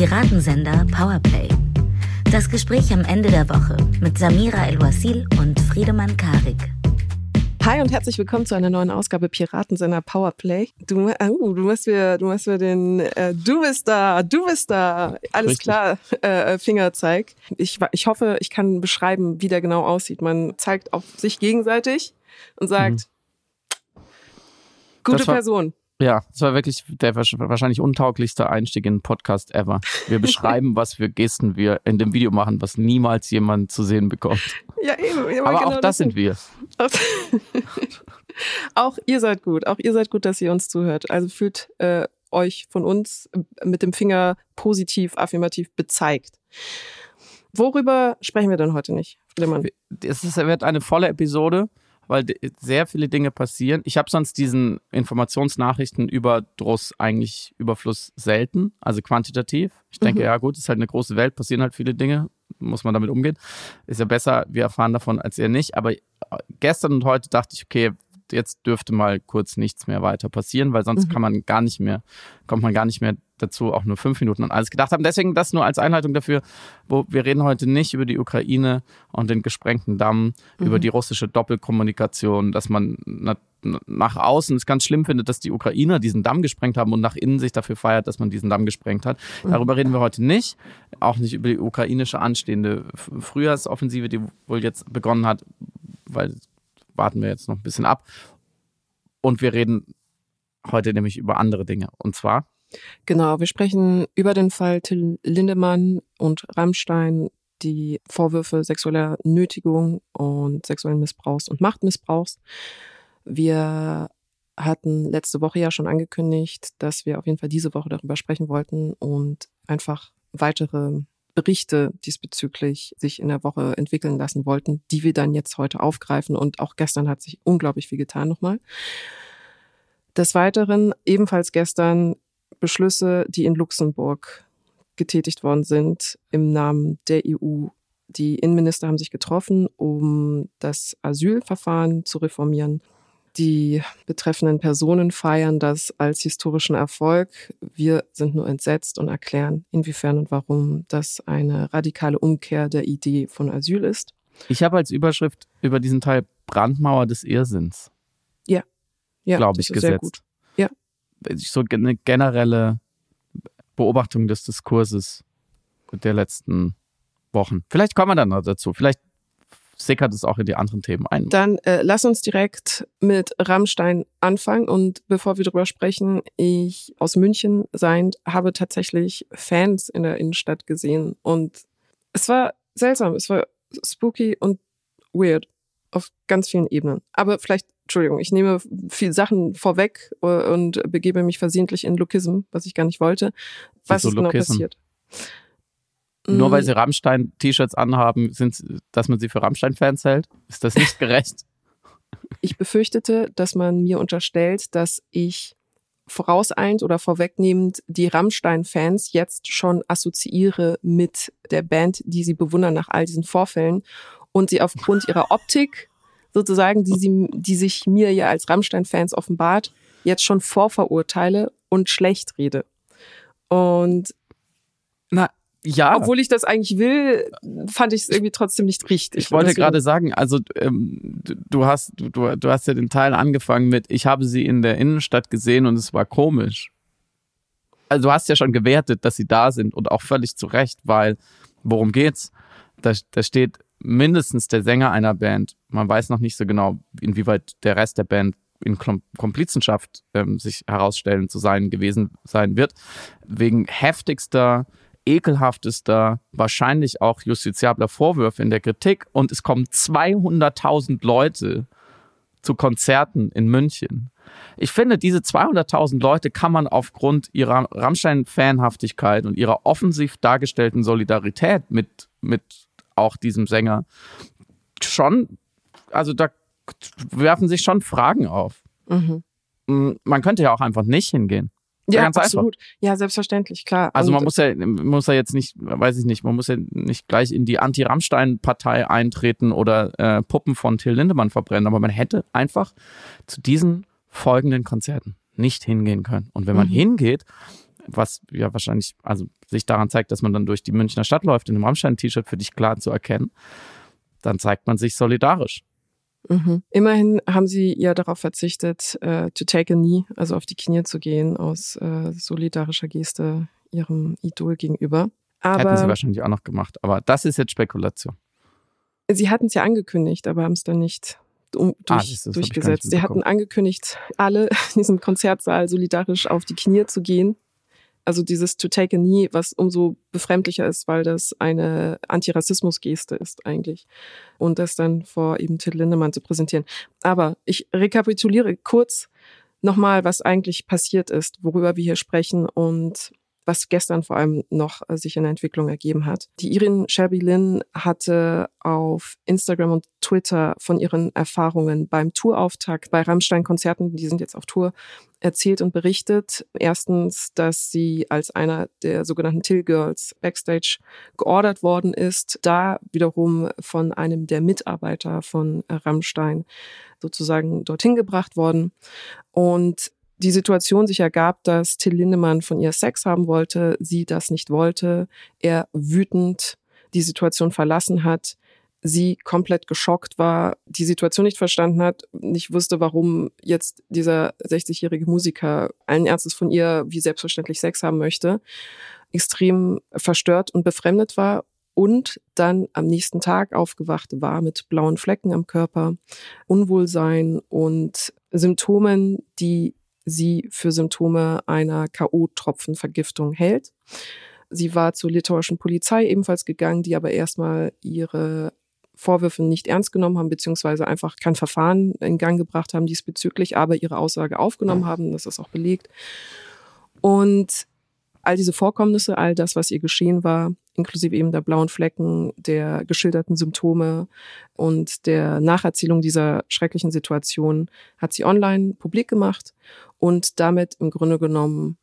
Piratensender Powerplay. Das Gespräch am Ende der Woche mit Samira El-Wasil und Friedemann Karik. Hi und herzlich willkommen zu einer neuen Ausgabe Piratensender Powerplay. Du, uh, du machst mir, du machst mir den, äh, du bist da, du bist da, alles Richtig. klar, äh, Fingerzeig. Ich, ich hoffe, ich kann beschreiben, wie der genau aussieht. Man zeigt auf sich gegenseitig und sagt, mhm. gute war, Person. Ja, das war wirklich der wahrscheinlich untauglichste Einstieg in einen Podcast ever. Wir beschreiben, was für Gesten wir in dem Video machen, was niemals jemand zu sehen bekommt. Ja, eben. Aber genau auch das sind wir. auch ihr seid gut. Auch ihr seid gut, dass ihr uns zuhört. Also fühlt äh, euch von uns mit dem Finger positiv, affirmativ bezeigt. Worüber sprechen wir denn heute nicht, Friedemann? Es wird eine volle Episode weil sehr viele Dinge passieren. Ich habe sonst diesen Informationsnachrichtenüberdruss eigentlich Überfluss selten, also quantitativ. Ich denke, mhm. ja gut, es ist halt eine große Welt, passieren halt viele Dinge, muss man damit umgehen. Ist ja besser, wir erfahren davon als ihr nicht. Aber äh, gestern und heute dachte ich, okay, jetzt dürfte mal kurz nichts mehr weiter passieren, weil sonst mhm. kann man gar nicht mehr, kommt man gar nicht mehr dazu, auch nur fünf Minuten an alles gedacht haben. Deswegen das nur als Einleitung dafür, wo wir reden heute nicht über die Ukraine und den gesprengten Damm, mhm. über die russische Doppelkommunikation, dass man nach außen es ganz schlimm findet, dass die Ukrainer diesen Damm gesprengt haben und nach innen sich dafür feiert, dass man diesen Damm gesprengt hat. Mhm. Darüber reden wir heute nicht. Auch nicht über die ukrainische anstehende Frühjahrsoffensive, die wohl jetzt begonnen hat, weil warten wir jetzt noch ein bisschen ab. Und wir reden heute nämlich über andere Dinge. Und zwar. Genau, wir sprechen über den Fall Till Lindemann und Rammstein, die Vorwürfe sexueller Nötigung und sexuellen Missbrauchs und Machtmissbrauchs. Wir hatten letzte Woche ja schon angekündigt, dass wir auf jeden Fall diese Woche darüber sprechen wollten und einfach weitere Berichte diesbezüglich sich in der Woche entwickeln lassen wollten, die wir dann jetzt heute aufgreifen. Und auch gestern hat sich unglaublich viel getan nochmal. Des Weiteren ebenfalls gestern Beschlüsse, die in Luxemburg getätigt worden sind im Namen der EU. Die Innenminister haben sich getroffen, um das Asylverfahren zu reformieren. Die betreffenden Personen feiern das als historischen Erfolg. Wir sind nur entsetzt und erklären, inwiefern und warum das eine radikale Umkehr der Idee von Asyl ist. Ich habe als Überschrift über diesen Teil Brandmauer des Irrsinns. Ja, ja glaube ich, gesetzt. Sehr gut. Ja. So eine generelle Beobachtung des Diskurses der letzten Wochen. Vielleicht kommen wir dann noch dazu. Vielleicht sickert es auch in die anderen Themen ein. Dann äh, lass uns direkt mit Rammstein anfangen. Und bevor wir darüber sprechen, ich aus München seiend habe tatsächlich Fans in der Innenstadt gesehen. Und es war seltsam, es war spooky und weird auf ganz vielen Ebenen. Aber vielleicht, Entschuldigung, ich nehme viele Sachen vorweg äh, und begebe mich versehentlich in Lokism, was ich gar nicht wollte. Was so ist genau passiert? Nur weil mm. sie Rammstein-T-Shirts anhaben, sind, dass man sie für Rammstein-Fans hält? Ist das nicht gerecht? Ich befürchtete, dass man mir unterstellt, dass ich vorauseilend oder vorwegnehmend die Rammstein-Fans jetzt schon assoziiere mit der Band, die sie bewundern nach all diesen Vorfällen und sie aufgrund ihrer Optik sozusagen, die, sie, die sich mir ja als Rammstein-Fans offenbart, jetzt schon vorverurteile und schlecht rede. Und na, ja. Obwohl ich das eigentlich will, fand ich es irgendwie trotzdem nicht richtig. Ich wollte gerade sagen, also ähm, du hast du, du hast ja den Teil angefangen mit, ich habe sie in der Innenstadt gesehen und es war komisch. Also du hast ja schon gewertet, dass sie da sind und auch völlig zu Recht, weil worum geht's? Da, da steht mindestens der Sänger einer Band. Man weiß noch nicht so genau, inwieweit der Rest der Band in Komplizenschaft ähm, sich herausstellen zu sein gewesen sein wird, wegen heftigster ekelhaftester, wahrscheinlich auch justiziabler Vorwürfe in der Kritik und es kommen 200.000 Leute zu Konzerten in München. Ich finde, diese 200.000 Leute kann man aufgrund ihrer Rammstein-Fanhaftigkeit und ihrer offensiv dargestellten Solidarität mit, mit auch diesem Sänger schon, also da werfen sich schon Fragen auf. Mhm. Man könnte ja auch einfach nicht hingehen. Ja, ganz absolut. Einfach. Ja, selbstverständlich, klar. Also man muss ja, muss ja jetzt nicht, weiß ich nicht, man muss ja nicht gleich in die Anti-Rammstein-Partei eintreten oder äh, Puppen von Till Lindemann verbrennen, aber man hätte einfach zu diesen folgenden Konzerten nicht hingehen können. Und wenn man mhm. hingeht, was ja wahrscheinlich, also sich daran zeigt, dass man dann durch die Münchner Stadt läuft in einem Rammstein-T-Shirt für dich klar zu erkennen, dann zeigt man sich solidarisch. Mhm. Immerhin haben sie ja darauf verzichtet, äh, to take a knee, also auf die Knie zu gehen, aus äh, solidarischer Geste ihrem Idol gegenüber. Aber Hätten sie wahrscheinlich auch noch gemacht, aber das ist jetzt Spekulation. Sie hatten es ja angekündigt, aber haben es dann nicht um, durch, ah, durchgesetzt. Sie hatten angekündigt, alle in diesem Konzertsaal solidarisch auf die Knie zu gehen. Also dieses to take a knee, was umso befremdlicher ist, weil das eine Antirassismus-Geste ist eigentlich. Und das dann vor eben Till Lindemann zu präsentieren. Aber ich rekapituliere kurz nochmal, was eigentlich passiert ist, worüber wir hier sprechen und was gestern vor allem noch äh, sich in der Entwicklung ergeben hat. Die Irin Shelby Lynn hatte auf Instagram und Twitter von ihren Erfahrungen beim Tourauftakt bei Rammstein-Konzerten, die sind jetzt auf Tour, erzählt und berichtet. Erstens, dass sie als einer der sogenannten Till Girls backstage geordert worden ist, da wiederum von einem der Mitarbeiter von Rammstein sozusagen dorthin gebracht worden. Und die Situation sich ergab, dass Till Lindemann von ihr Sex haben wollte, sie das nicht wollte, er wütend die Situation verlassen hat, sie komplett geschockt war, die Situation nicht verstanden hat, nicht wusste, warum jetzt dieser 60-jährige Musiker allen Ernstes von ihr wie selbstverständlich Sex haben möchte, extrem verstört und befremdet war und dann am nächsten Tag aufgewacht war mit blauen Flecken am Körper, Unwohlsein und Symptomen, die sie für Symptome einer K.O.-Tropfenvergiftung hält. Sie war zur litauischen Polizei ebenfalls gegangen, die aber erstmal ihre Vorwürfe nicht ernst genommen haben, beziehungsweise einfach kein Verfahren in Gang gebracht haben diesbezüglich, aber ihre Aussage aufgenommen haben. Das ist auch belegt. Und all diese Vorkommnisse, all das, was ihr geschehen war, inklusive eben der blauen Flecken, der geschilderten Symptome und der Nacherzählung dieser schrecklichen Situation, hat sie online publik gemacht und damit im Grunde genommen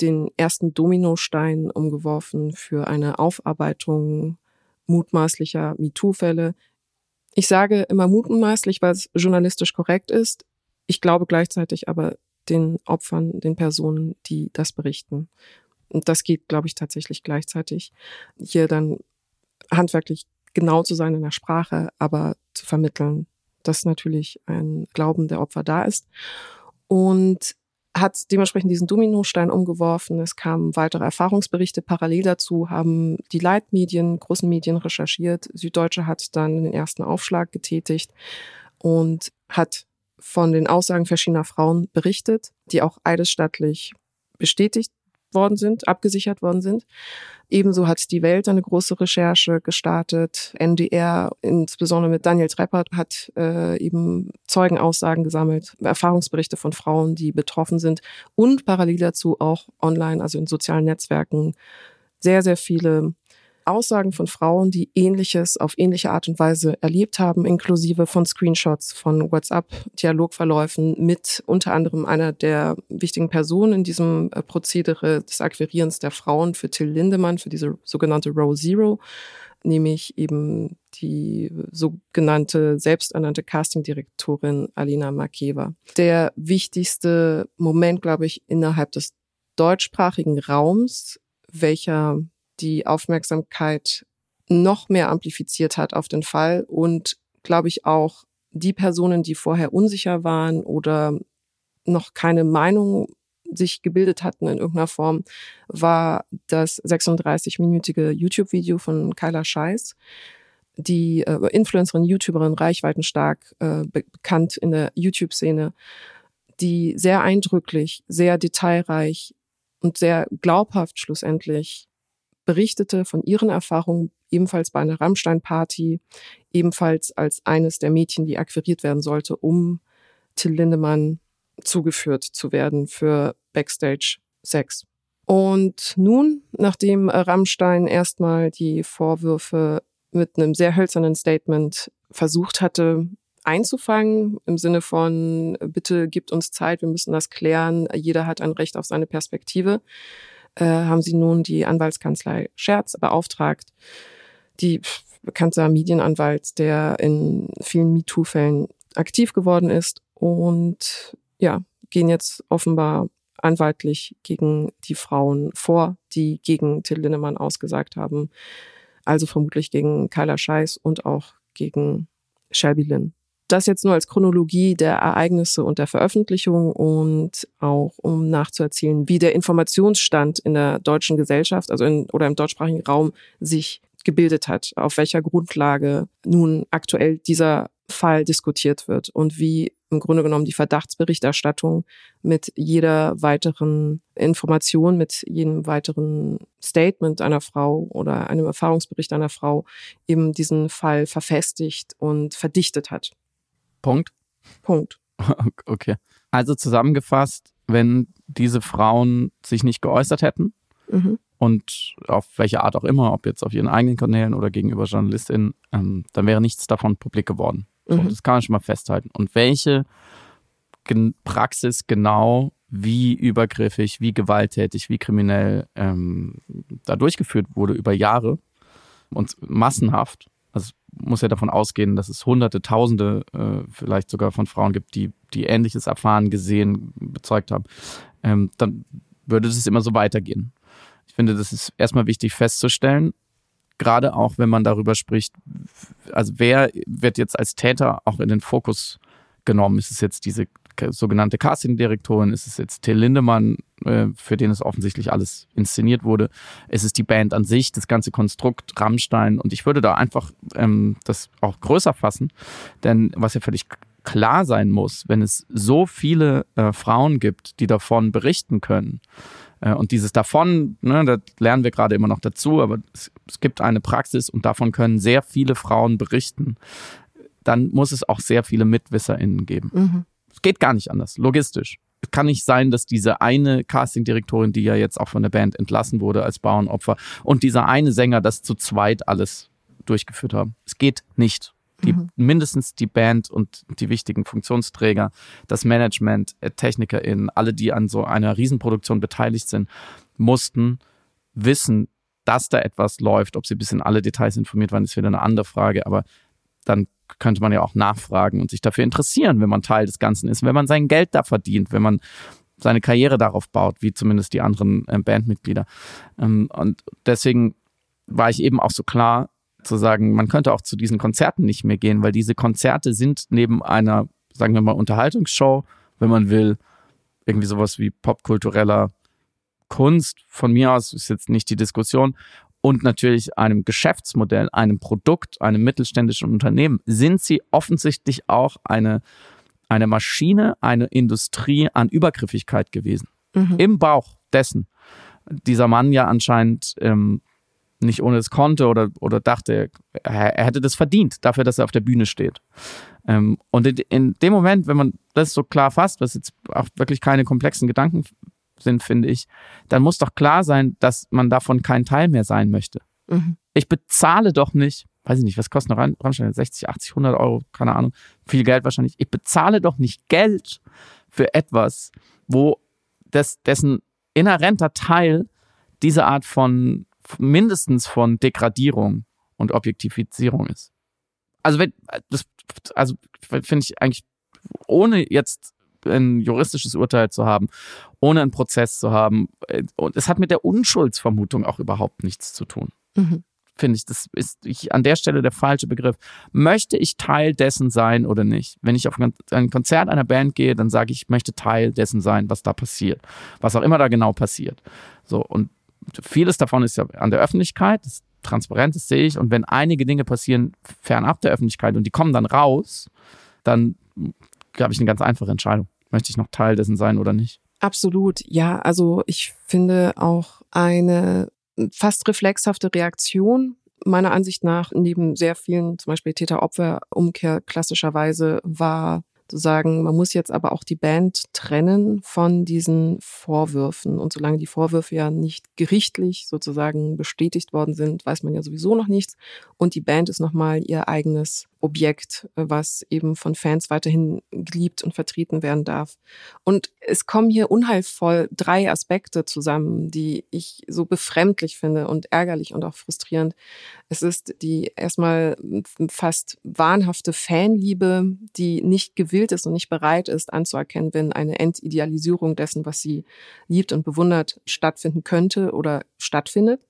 den ersten Dominostein umgeworfen für eine Aufarbeitung mutmaßlicher MeToo-Fälle. Ich sage immer mutmaßlich, weil es journalistisch korrekt ist. Ich glaube gleichzeitig aber den Opfern, den Personen, die das berichten. Und das geht, glaube ich, tatsächlich gleichzeitig. Hier dann handwerklich genau zu sein in der Sprache, aber zu vermitteln, dass natürlich ein Glauben der Opfer da ist. Und hat dementsprechend diesen Dominostein umgeworfen. Es kamen weitere Erfahrungsberichte parallel dazu, haben die Leitmedien, großen Medien recherchiert. Süddeutsche hat dann den ersten Aufschlag getätigt und hat von den Aussagen verschiedener Frauen berichtet, die auch eidesstattlich bestätigt worden sind, abgesichert worden sind. Ebenso hat die Welt eine große Recherche gestartet. NDR, insbesondere mit Daniel Treppert, hat äh, eben Zeugenaussagen gesammelt, Erfahrungsberichte von Frauen, die betroffen sind und parallel dazu auch online, also in sozialen Netzwerken, sehr, sehr viele Aussagen von Frauen, die ähnliches auf ähnliche Art und Weise erlebt haben, inklusive von Screenshots von WhatsApp-Dialogverläufen mit unter anderem einer der wichtigen Personen in diesem äh, Prozedere des Akquirierens der Frauen für Till Lindemann, für diese sogenannte Row Zero, nämlich eben die sogenannte selbsternannte Castingdirektorin Alina Makeva. Der wichtigste Moment, glaube ich, innerhalb des deutschsprachigen Raums, welcher die Aufmerksamkeit noch mehr amplifiziert hat auf den Fall und glaube ich auch die Personen, die vorher unsicher waren oder noch keine Meinung sich gebildet hatten in irgendeiner Form, war das 36-minütige YouTube-Video von Kyla Scheiß, die äh, Influencerin, YouTuberin, reichweitenstark äh, bekannt in der YouTube-Szene, die sehr eindrücklich, sehr detailreich und sehr glaubhaft schlussendlich berichtete von ihren Erfahrungen ebenfalls bei einer Rammstein-Party, ebenfalls als eines der Mädchen, die akquiriert werden sollte, um Till Lindemann zugeführt zu werden für Backstage-Sex. Und nun, nachdem Rammstein erstmal die Vorwürfe mit einem sehr hölzernen Statement versucht hatte einzufangen, im Sinne von, bitte gibt uns Zeit, wir müssen das klären, jeder hat ein Recht auf seine Perspektive, äh, haben sie nun die Anwaltskanzlei Scherz beauftragt, die bekannter Medienanwalt, der in vielen MeToo-Fällen aktiv geworden ist und ja, gehen jetzt offenbar anwaltlich gegen die Frauen vor, die gegen Till Lindemann ausgesagt haben. Also vermutlich gegen Kyla Scheiß und auch gegen Shelby Lynn. Das jetzt nur als Chronologie der Ereignisse und der Veröffentlichung und auch um nachzuerzählen, wie der Informationsstand in der deutschen Gesellschaft, also in, oder im deutschsprachigen Raum sich gebildet hat, auf welcher Grundlage nun aktuell dieser Fall diskutiert wird und wie im Grunde genommen die Verdachtsberichterstattung mit jeder weiteren Information, mit jedem weiteren Statement einer Frau oder einem Erfahrungsbericht einer Frau eben diesen Fall verfestigt und verdichtet hat. Punkt. Punkt. Okay. Also zusammengefasst, wenn diese Frauen sich nicht geäußert hätten mhm. und auf welche Art auch immer, ob jetzt auf ihren eigenen Kanälen oder gegenüber JournalistInnen, ähm, dann wäre nichts davon publik geworden. So, mhm. Das kann man schon mal festhalten. Und welche Praxis genau, wie übergriffig, wie gewalttätig, wie kriminell ähm, da durchgeführt wurde über Jahre und massenhaft. Muss ja davon ausgehen, dass es Hunderte, Tausende äh, vielleicht sogar von Frauen gibt, die, die Ähnliches erfahren, gesehen, bezeugt haben. Ähm, dann würde es immer so weitergehen. Ich finde, das ist erstmal wichtig festzustellen, gerade auch wenn man darüber spricht, also wer wird jetzt als Täter auch in den Fokus genommen? Ist es jetzt diese sogenannte Casting-Direktorin? Ist es jetzt Till Lindemann, äh, für den es offensichtlich alles inszeniert wurde? Ist es die Band an sich, das ganze Konstrukt Rammstein? Und ich würde da einfach ähm, das auch größer fassen, denn was ja völlig klar sein muss, wenn es so viele äh, Frauen gibt, die davon berichten können, äh, und dieses davon, ne, das lernen wir gerade immer noch dazu, aber es, es gibt eine Praxis und davon können sehr viele Frauen berichten. Dann muss es auch sehr viele MitwisserInnen geben. Mhm. Es geht gar nicht anders, logistisch. Es kann nicht sein, dass diese eine Castingdirektorin, die ja jetzt auch von der Band entlassen wurde als Bauernopfer, und dieser eine Sänger das zu zweit alles durchgeführt haben. Es geht nicht die, mhm. mindestens die Band und die wichtigen Funktionsträger, das Management, äh, TechnikerInnen, alle, die an so einer Riesenproduktion beteiligt sind, mussten wissen, dass da etwas läuft. Ob sie bis in alle Details informiert waren, ist wieder eine andere Frage, aber dann könnte man ja auch nachfragen und sich dafür interessieren, wenn man Teil des Ganzen ist, wenn man sein Geld da verdient, wenn man seine Karriere darauf baut, wie zumindest die anderen äh, Bandmitglieder. Ähm, und deswegen war ich eben auch so klar, zu sagen, man könnte auch zu diesen Konzerten nicht mehr gehen, weil diese Konzerte sind neben einer, sagen wir mal, Unterhaltungsshow, wenn man will, irgendwie sowas wie popkultureller Kunst, von mir aus ist jetzt nicht die Diskussion, und natürlich einem Geschäftsmodell, einem Produkt, einem mittelständischen Unternehmen, sind sie offensichtlich auch eine, eine Maschine, eine Industrie an Übergriffigkeit gewesen. Mhm. Im Bauch dessen. Dieser Mann ja anscheinend ähm, nicht ohne es konnte oder, oder dachte, er, er hätte das verdient, dafür, dass er auf der Bühne steht. Ähm, und in, in, dem Moment, wenn man das so klar fasst, was jetzt auch wirklich keine komplexen Gedanken sind, finde ich, dann muss doch klar sein, dass man davon kein Teil mehr sein möchte. Mhm. Ich bezahle doch nicht, weiß ich nicht, was kostet eine Rammstein? 60, 80, 100 Euro, keine Ahnung, viel Geld wahrscheinlich. Ich bezahle doch nicht Geld für etwas, wo das, dessen inhärenter Teil diese Art von, mindestens von Degradierung und Objektifizierung ist. Also wenn das also finde ich eigentlich ohne jetzt ein juristisches Urteil zu haben, ohne einen Prozess zu haben äh, und es hat mit der Unschuldsvermutung auch überhaupt nichts zu tun. Mhm. Finde ich, das ist ich, an der Stelle der falsche Begriff. Möchte ich Teil dessen sein oder nicht? Wenn ich auf ein Konzert einer Band gehe, dann sage ich, ich möchte Teil dessen sein, was da passiert. Was auch immer da genau passiert. So, und vieles davon ist ja an der Öffentlichkeit, das transparent, das sehe ich. Und wenn einige Dinge passieren fernab der Öffentlichkeit und die kommen dann raus, dann habe ich eine ganz einfache Entscheidung. Möchte ich noch Teil dessen sein oder nicht? Absolut, ja. Also ich finde auch eine fast reflexhafte Reaktion meiner Ansicht nach neben sehr vielen, zum Beispiel Täter-Opfer-Umkehr klassischerweise war zu sagen, man muss jetzt aber auch die Band trennen von diesen Vorwürfen. Und solange die Vorwürfe ja nicht gerichtlich sozusagen bestätigt worden sind, weiß man ja sowieso noch nichts. Und die Band ist nochmal ihr eigenes Objekt, was eben von Fans weiterhin geliebt und vertreten werden darf. Und es kommen hier unheilvoll drei Aspekte zusammen, die ich so befremdlich finde und ärgerlich und auch frustrierend. Es ist die erstmal fast wahnhafte Fanliebe, die nicht gewillt ist und nicht bereit ist anzuerkennen, wenn eine Entidealisierung dessen, was sie liebt und bewundert, stattfinden könnte oder stattfindet.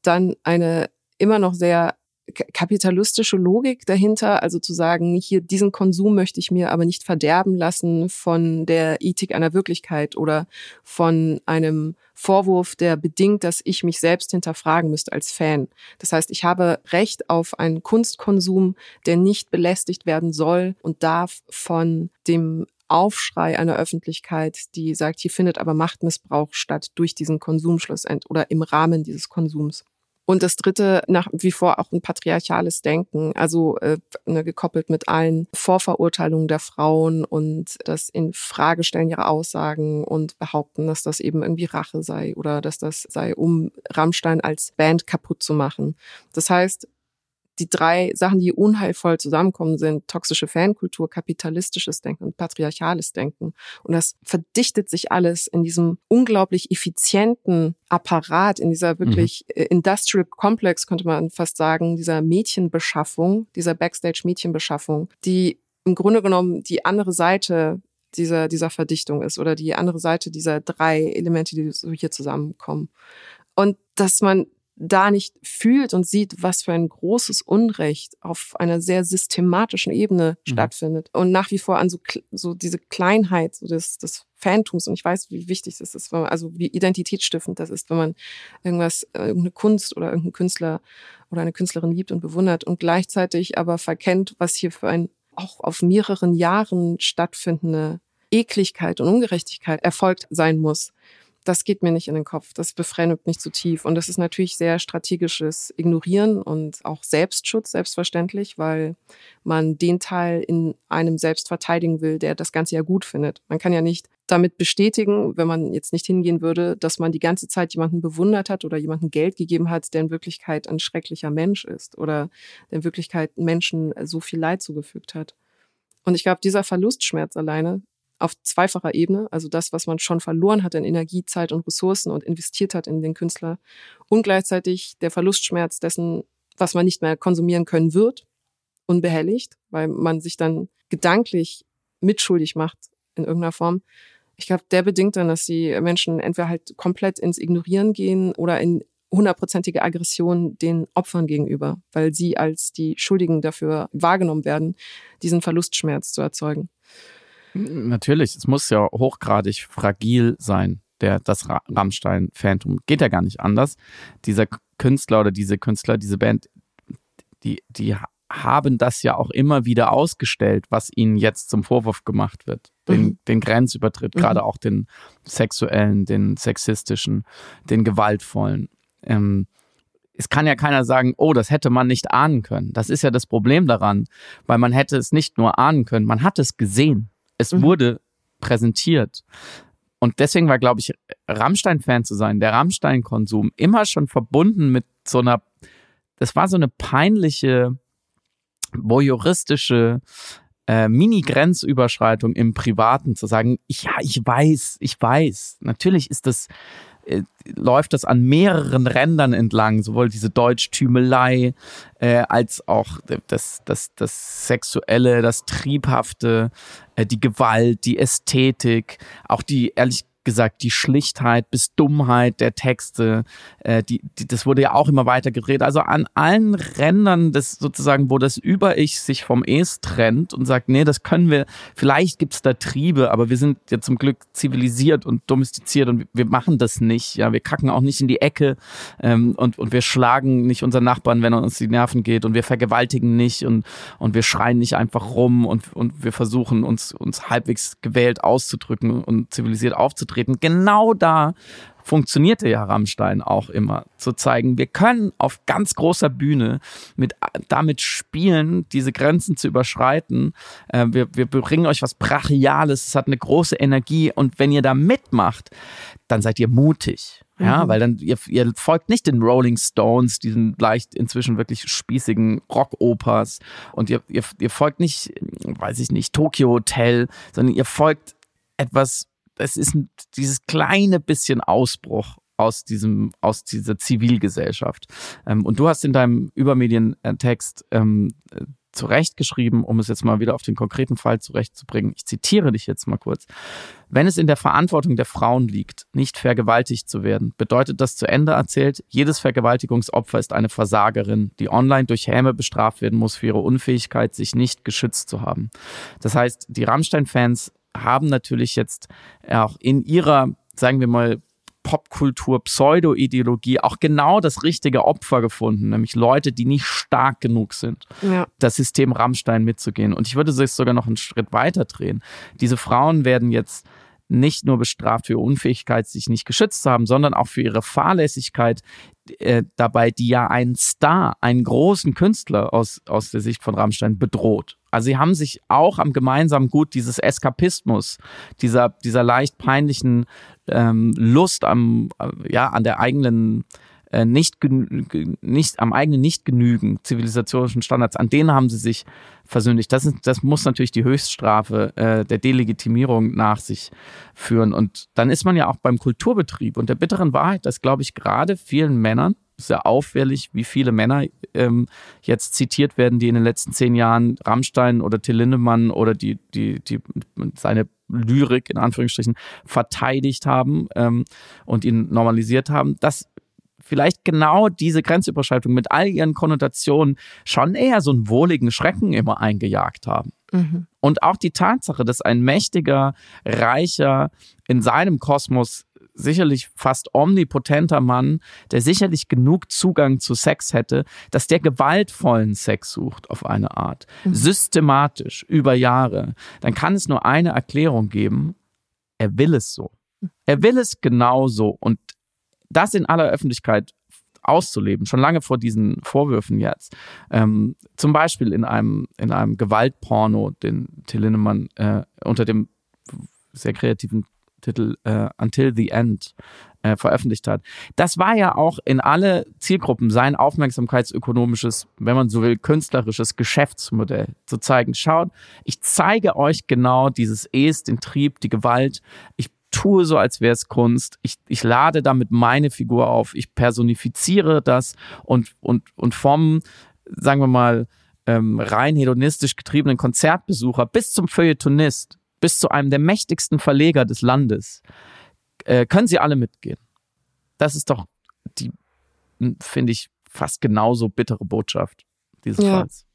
Dann eine immer noch sehr kapitalistische Logik dahinter, also zu sagen, hier diesen Konsum möchte ich mir aber nicht verderben lassen von der Ethik einer Wirklichkeit oder von einem Vorwurf, der bedingt, dass ich mich selbst hinterfragen müsste als Fan. Das heißt, ich habe Recht auf einen Kunstkonsum, der nicht belästigt werden soll und darf von dem Aufschrei einer Öffentlichkeit, die sagt, hier findet aber Machtmissbrauch statt durch diesen Konsumschluss oder im Rahmen dieses Konsums. Und das dritte, nach wie vor auch ein patriarchales Denken, also äh, ne, gekoppelt mit allen Vorverurteilungen der Frauen und das in Frage stellen ihrer Aussagen und behaupten, dass das eben irgendwie Rache sei oder dass das sei, um Rammstein als Band kaputt zu machen. Das heißt, die drei Sachen, die unheilvoll zusammenkommen, sind toxische Fankultur, kapitalistisches Denken und patriarchales Denken. Und das verdichtet sich alles in diesem unglaublich effizienten Apparat, in dieser wirklich mhm. Industrial Complex, könnte man fast sagen, dieser Mädchenbeschaffung, dieser Backstage-Mädchenbeschaffung, die im Grunde genommen die andere Seite dieser, dieser Verdichtung ist oder die andere Seite dieser drei Elemente, die so hier zusammenkommen. Und dass man da nicht fühlt und sieht, was für ein großes Unrecht auf einer sehr systematischen Ebene mhm. stattfindet und nach wie vor an so, so diese Kleinheit so des, des Fantums und ich weiß, wie wichtig das ist, man, also wie identitätsstiftend das ist, wenn man irgendwas, äh, irgendeine Kunst oder irgendeinen Künstler oder eine Künstlerin liebt und bewundert und gleichzeitig aber verkennt, was hier für ein auch auf mehreren Jahren stattfindende Ekligkeit und Ungerechtigkeit erfolgt sein muss das geht mir nicht in den Kopf. Das befremdet mich zu tief. Und das ist natürlich sehr strategisches Ignorieren und auch Selbstschutz, selbstverständlich, weil man den Teil in einem selbst verteidigen will, der das Ganze ja gut findet. Man kann ja nicht damit bestätigen, wenn man jetzt nicht hingehen würde, dass man die ganze Zeit jemanden bewundert hat oder jemanden Geld gegeben hat, der in Wirklichkeit ein schrecklicher Mensch ist oder der in Wirklichkeit Menschen so viel Leid zugefügt hat. Und ich glaube, dieser Verlustschmerz alleine auf zweifacher Ebene, also das, was man schon verloren hat in Energie, Zeit und Ressourcen und investiert hat in den Künstler und gleichzeitig der Verlustschmerz dessen, was man nicht mehr konsumieren können wird, unbehelligt, weil man sich dann gedanklich mitschuldig macht in irgendeiner Form. Ich glaube, der bedingt dann, dass die Menschen entweder halt komplett ins Ignorieren gehen oder in hundertprozentige Aggression den Opfern gegenüber, weil sie als die Schuldigen dafür wahrgenommen werden, diesen Verlustschmerz zu erzeugen. Natürlich, es muss ja hochgradig fragil sein, der, das Rammstein-Phantom. Geht ja gar nicht anders. Dieser Künstler oder diese Künstler, diese Band, die, die haben das ja auch immer wieder ausgestellt, was ihnen jetzt zum Vorwurf gemacht wird. Den, mhm. den Grenzübertritt, mhm. gerade auch den sexuellen, den sexistischen, den gewaltvollen. Ähm, es kann ja keiner sagen, oh, das hätte man nicht ahnen können. Das ist ja das Problem daran, weil man hätte es nicht nur ahnen können, man hat es gesehen. Es mhm. wurde präsentiert. Und deswegen war, glaube ich, Rammstein-Fan zu sein, der Rammstein-Konsum, immer schon verbunden mit so einer, das war so eine peinliche, voyeuristische äh, Mini-Grenzüberschreitung im Privaten, zu sagen, ja, ich weiß, ich weiß. Natürlich ist das äh, läuft das an mehreren Rändern entlang, sowohl diese Deutschtümelei äh, als auch das, das, das Sexuelle, das Triebhafte, äh, die Gewalt, die Ästhetik, auch die ehrlich gesagt, die Schlichtheit bis Dummheit der Texte, äh, die, die, das wurde ja auch immer weiter gedreht. Also an allen Rändern des sozusagen, wo das Über-Ich sich vom Es trennt und sagt, nee, das können wir, vielleicht gibt es da Triebe, aber wir sind ja zum Glück zivilisiert und domestiziert und wir machen das nicht. Ja, wir kacken auch nicht in die Ecke ähm, und, und wir schlagen nicht unseren Nachbarn, wenn er uns die Nerven geht und wir vergewaltigen nicht und, und wir schreien nicht einfach rum und, und wir versuchen uns, uns halbwegs gewählt auszudrücken und zivilisiert aufzutreten aufzutreten. Genau da funktionierte ja Rammstein auch immer, zu zeigen, wir können auf ganz großer Bühne mit, damit spielen, diese Grenzen zu überschreiten. Äh, wir, wir bringen euch was Brachiales, es hat eine große Energie und wenn ihr da mitmacht, dann seid ihr mutig. Ja, mhm. weil dann, ihr, ihr folgt nicht den Rolling Stones, diesen leicht inzwischen wirklich spießigen Rockopers und ihr, ihr, ihr folgt nicht, weiß ich nicht, Tokyo Hotel, sondern ihr folgt etwas, es ist dieses kleine bisschen Ausbruch aus diesem, aus dieser Zivilgesellschaft. Ähm, und du hast in deinem Übermedientext ähm, zurechtgeschrieben, um es jetzt mal wieder auf den konkreten Fall zurechtzubringen. Ich zitiere dich jetzt mal kurz. Wenn es in der Verantwortung der Frauen liegt, nicht vergewaltigt zu werden, bedeutet das zu Ende erzählt, jedes Vergewaltigungsopfer ist eine Versagerin, die online durch Häme bestraft werden muss für ihre Unfähigkeit, sich nicht geschützt zu haben. Das heißt, die Rammstein-Fans haben natürlich jetzt auch in ihrer, sagen wir mal, Popkultur, Pseudo-Ideologie auch genau das richtige Opfer gefunden, nämlich Leute, die nicht stark genug sind, ja. das System Rammstein mitzugehen. Und ich würde es sogar noch einen Schritt weiter drehen. Diese Frauen werden jetzt nicht nur bestraft für Unfähigkeit, sich nicht geschützt zu haben, sondern auch für ihre Fahrlässigkeit äh, dabei, die ja einen Star, einen großen Künstler aus, aus der Sicht von Rammstein bedroht. Also sie haben sich auch am gemeinsamen Gut dieses Eskapismus, dieser, dieser leicht peinlichen ähm, Lust am, äh, ja, an der eigenen nicht, nicht am eigenen Nichtgenügen zivilisatorischen Standards, an denen haben sie sich versündigt. Das, ist, das muss natürlich die Höchststrafe äh, der Delegitimierung nach sich führen. Und dann ist man ja auch beim Kulturbetrieb und der bitteren Wahrheit, dass, glaube ich, gerade vielen Männern, sehr auffällig, wie viele Männer ähm, jetzt zitiert werden, die in den letzten zehn Jahren Rammstein oder Till Lindemann oder die, die, die, seine Lyrik in Anführungsstrichen verteidigt haben ähm, und ihn normalisiert haben. Das vielleicht genau diese Grenzüberschreitung mit all ihren Konnotationen schon eher so einen wohligen Schrecken immer eingejagt haben. Mhm. Und auch die Tatsache, dass ein mächtiger, reicher, in seinem Kosmos sicherlich fast omnipotenter Mann, der sicherlich genug Zugang zu Sex hätte, dass der gewaltvollen Sex sucht auf eine Art, mhm. systematisch über Jahre, dann kann es nur eine Erklärung geben, er will es so. Er will es genauso und das in aller Öffentlichkeit auszuleben, schon lange vor diesen Vorwürfen jetzt. Ähm, zum Beispiel in einem, in einem Gewaltporno, den Till Lindemann äh, unter dem sehr kreativen Titel äh, Until the End äh, veröffentlicht hat. Das war ja auch in alle Zielgruppen sein aufmerksamkeitsökonomisches, wenn man so will, künstlerisches Geschäftsmodell. Zu zeigen, schaut, ich zeige euch genau dieses Es, den Trieb, die Gewalt. Ich tue so, als wäre es Kunst. Ich, ich lade damit meine Figur auf. Ich personifiziere das und, und, und vom, sagen wir mal, ähm, rein hedonistisch getriebenen Konzertbesucher bis zum Feuilletonist, bis zu einem der mächtigsten Verleger des Landes, äh, können sie alle mitgehen. Das ist doch die, finde ich, fast genauso bittere Botschaft dieses ja, Falls.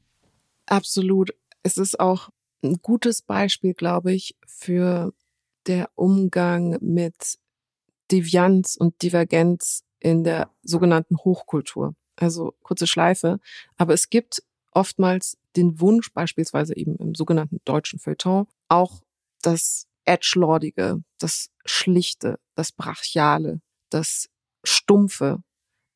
Absolut. Es ist auch ein gutes Beispiel, glaube ich, für der Umgang mit Devianz und Divergenz in der sogenannten Hochkultur. Also kurze Schleife. Aber es gibt oftmals den Wunsch, beispielsweise eben im sogenannten deutschen Feuilleton, auch das Edgelordige, das Schlichte, das Brachiale, das Stumpfe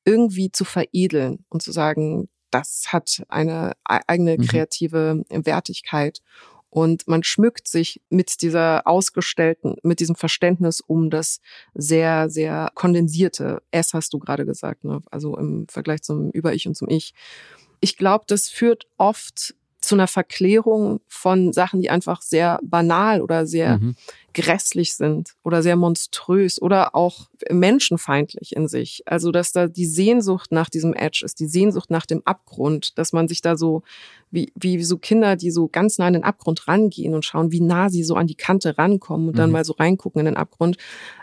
irgendwie zu veredeln und zu sagen, das hat eine e-, eigene mhm. kreative Wertigkeit und man schmückt sich mit dieser ausgestellten, mit diesem Verständnis um das sehr, sehr kondensierte S hast du gerade gesagt, ne? also im Vergleich zum Über-Ich und zum Ich. Ich glaube, das führt oft zu einer Verklärung von Sachen, die einfach sehr banal oder sehr mhm. Grässlich sind oder sehr monströs oder auch menschenfeindlich in sich. Also, dass da die Sehnsucht nach diesem Edge ist, die Sehnsucht nach dem Abgrund, dass man sich da so wie, wie so Kinder, die so ganz nah an den Abgrund rangehen und schauen, wie nah sie so an die Kante rankommen und dann mhm. mal so reingucken in den Abgrund.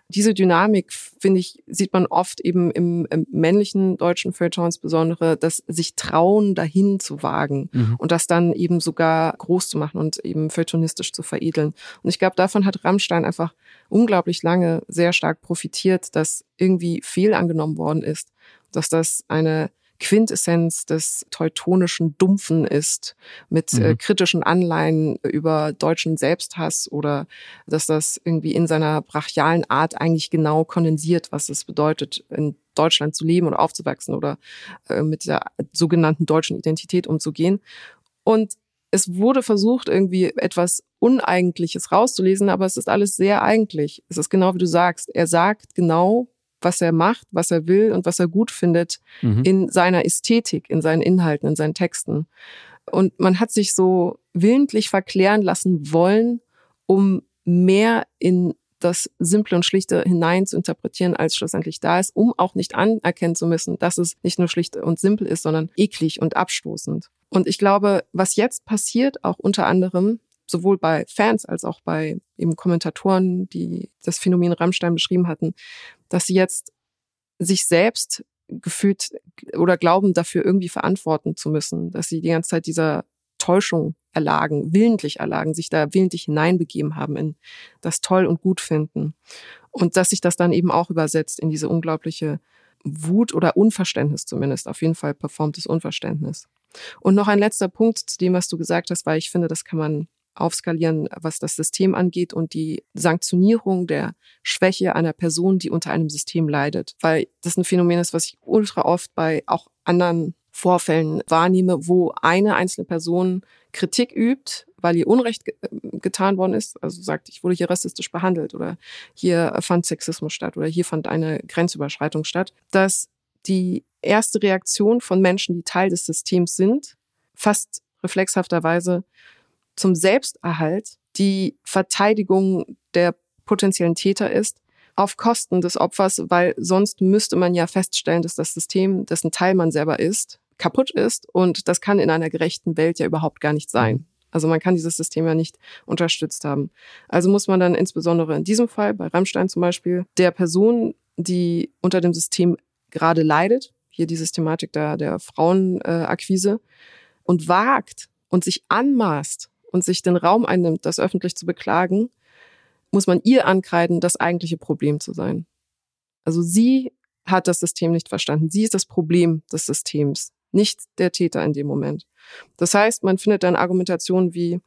Diese Dynamik, finde ich, sieht man oft eben im, im männlichen deutschen Feuilleton insbesondere, dass sich trauen, dahin zu wagen mhm. und das dann eben sogar groß zu machen und eben feuilletonistisch zu veredeln. Und ich glaube, davon hat Rammstein einfach unglaublich lange sehr stark profitiert, dass irgendwie viel angenommen worden ist, dass das eine Quintessenz des teutonischen Dumpfen ist, mit äh, mhm. äh, kritischen Anleihen über deutschen Selbsthass oder dass das irgendwie in seiner brachialen Art eigentlich genau kondensiert, was es bedeutet, in Deutschland zu leben oder aufzuwachsen oder äh, mit der sogenannten deutschen Identität umzugehen. Und es wurde versucht, irgendwie etwas Uneigentliches rauszulesen, aber es ist alles sehr eigentlich. Es ist genau wie du sagst. Er sagt genau, was er macht, was er will und was er gut findet mhm. in seiner Ästhetik, in seinen Inhalten, in seinen Texten. Und man hat sich so willentlich verklären lassen wollen, um mehr in das Simple und Schlichte hinein zu interpretieren, als schlussendlich da ist, um auch nicht anerkennen zu müssen, dass es nicht nur schlicht und simpel ist, sondern eklig und abstoßend. Und ich glaube, was jetzt passiert, auch unter anderem, sowohl bei Fans als auch bei eben Kommentatoren, die das Phänomen Rammstein beschrieben hatten, dass sie jetzt sich selbst gefühlt oder glauben, dafür irgendwie verantworten zu müssen, dass sie die ganze Zeit dieser Täuschung erlagen, willentlich erlagen, sich da willentlich hineinbegeben haben in das Toll und Gut finden. Und dass sich das dann eben auch übersetzt in diese unglaubliche Wut oder Unverständnis zumindest, auf jeden Fall performtes Unverständnis. Und noch ein letzter Punkt zu dem, was du gesagt hast, weil ich finde, das kann man aufskalieren, was das System angeht und die Sanktionierung der Schwäche einer Person, die unter einem System leidet. Weil das ein Phänomen ist, was ich ultra oft bei auch anderen Vorfällen wahrnehme, wo eine einzelne Person Kritik übt, weil ihr Unrecht ge äh, getan worden ist, also sagt, ich wurde hier rassistisch behandelt oder hier fand Sexismus statt oder hier fand eine Grenzüberschreitung statt, dass die erste Reaktion von Menschen, die Teil des Systems sind, fast reflexhafterweise zum Selbsterhalt die Verteidigung der potenziellen Täter ist, auf Kosten des Opfers, weil sonst müsste man ja feststellen, dass das System, dessen Teil man selber ist, kaputt ist. Und das kann in einer gerechten Welt ja überhaupt gar nicht sein. Also man kann dieses System ja nicht unterstützt haben. Also muss man dann insbesondere in diesem Fall, bei Rammstein zum Beispiel, der Person, die unter dem System gerade leidet, hier die Systematik der, der Frauenakquise, äh, und wagt und sich anmaßt und sich den Raum einnimmt, das öffentlich zu beklagen, muss man ihr ankreiden, das eigentliche Problem zu sein. Also sie hat das System nicht verstanden. Sie ist das Problem des Systems nicht der Täter in dem Moment. Das heißt, man findet dann Argumentationen wie,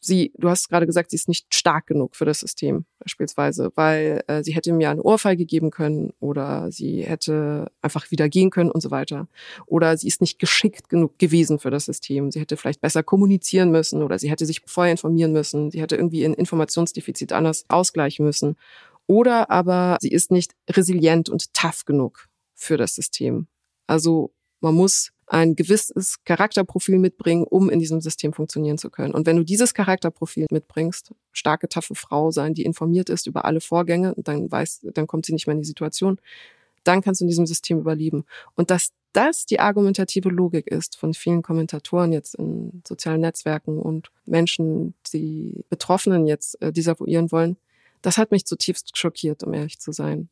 sie, du hast gerade gesagt, sie ist nicht stark genug für das System beispielsweise, weil äh, sie hätte mir eine Ohrfeige geben können oder sie hätte einfach wieder gehen können und so weiter. Oder sie ist nicht geschickt genug gewesen für das System. Sie hätte vielleicht besser kommunizieren müssen oder sie hätte sich vorher informieren müssen. Sie hätte irgendwie ein Informationsdefizit anders ausgleichen müssen. Oder aber sie ist nicht resilient und tough genug für das System. Also man muss ein gewisses Charakterprofil mitbringen, um in diesem System funktionieren zu können. Und wenn du dieses Charakterprofil mitbringst, starke, taffe Frau sein, die informiert ist über alle Vorgänge, dann weiß, dann kommt sie nicht mehr in die Situation, dann kannst du in diesem System überleben. Und dass das die argumentative Logik ist von vielen Kommentatoren jetzt in sozialen Netzwerken und Menschen, die Betroffenen jetzt äh, desavouieren wollen, das hat mich zutiefst schockiert, um ehrlich zu sein.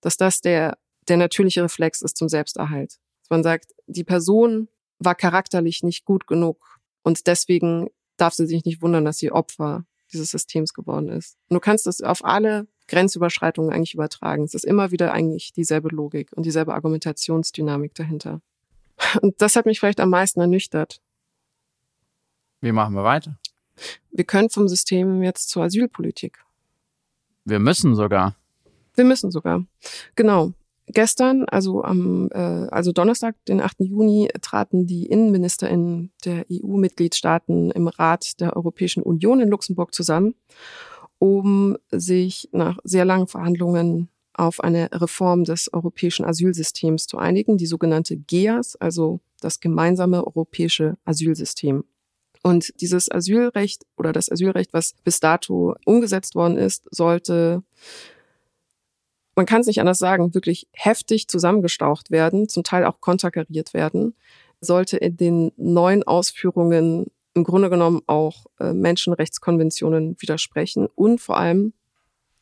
Dass das der, der natürliche Reflex ist zum Selbsterhalt man sagt, die Person war charakterlich nicht gut genug und deswegen darf sie sich nicht wundern, dass sie Opfer dieses Systems geworden ist. Und du kannst das auf alle Grenzüberschreitungen eigentlich übertragen. Es ist immer wieder eigentlich dieselbe Logik und dieselbe Argumentationsdynamik dahinter. Und das hat mich vielleicht am meisten ernüchtert. Wie machen wir weiter? Wir können vom System jetzt zur Asylpolitik. Wir müssen sogar. Wir müssen sogar. Genau. Gestern, also am äh, also Donnerstag, den 8. Juni, traten die Innenministerinnen der EU-Mitgliedstaaten im Rat der Europäischen Union in Luxemburg zusammen, um sich nach sehr langen Verhandlungen auf eine Reform des europäischen Asylsystems zu einigen, die sogenannte GEAS, also das gemeinsame europäische Asylsystem. Und dieses Asylrecht oder das Asylrecht, was bis dato umgesetzt worden ist, sollte man kann es nicht anders sagen, wirklich heftig zusammengestaucht werden, zum Teil auch konterkariert werden, sollte in den neuen Ausführungen im Grunde genommen auch äh, Menschenrechtskonventionen widersprechen und vor allem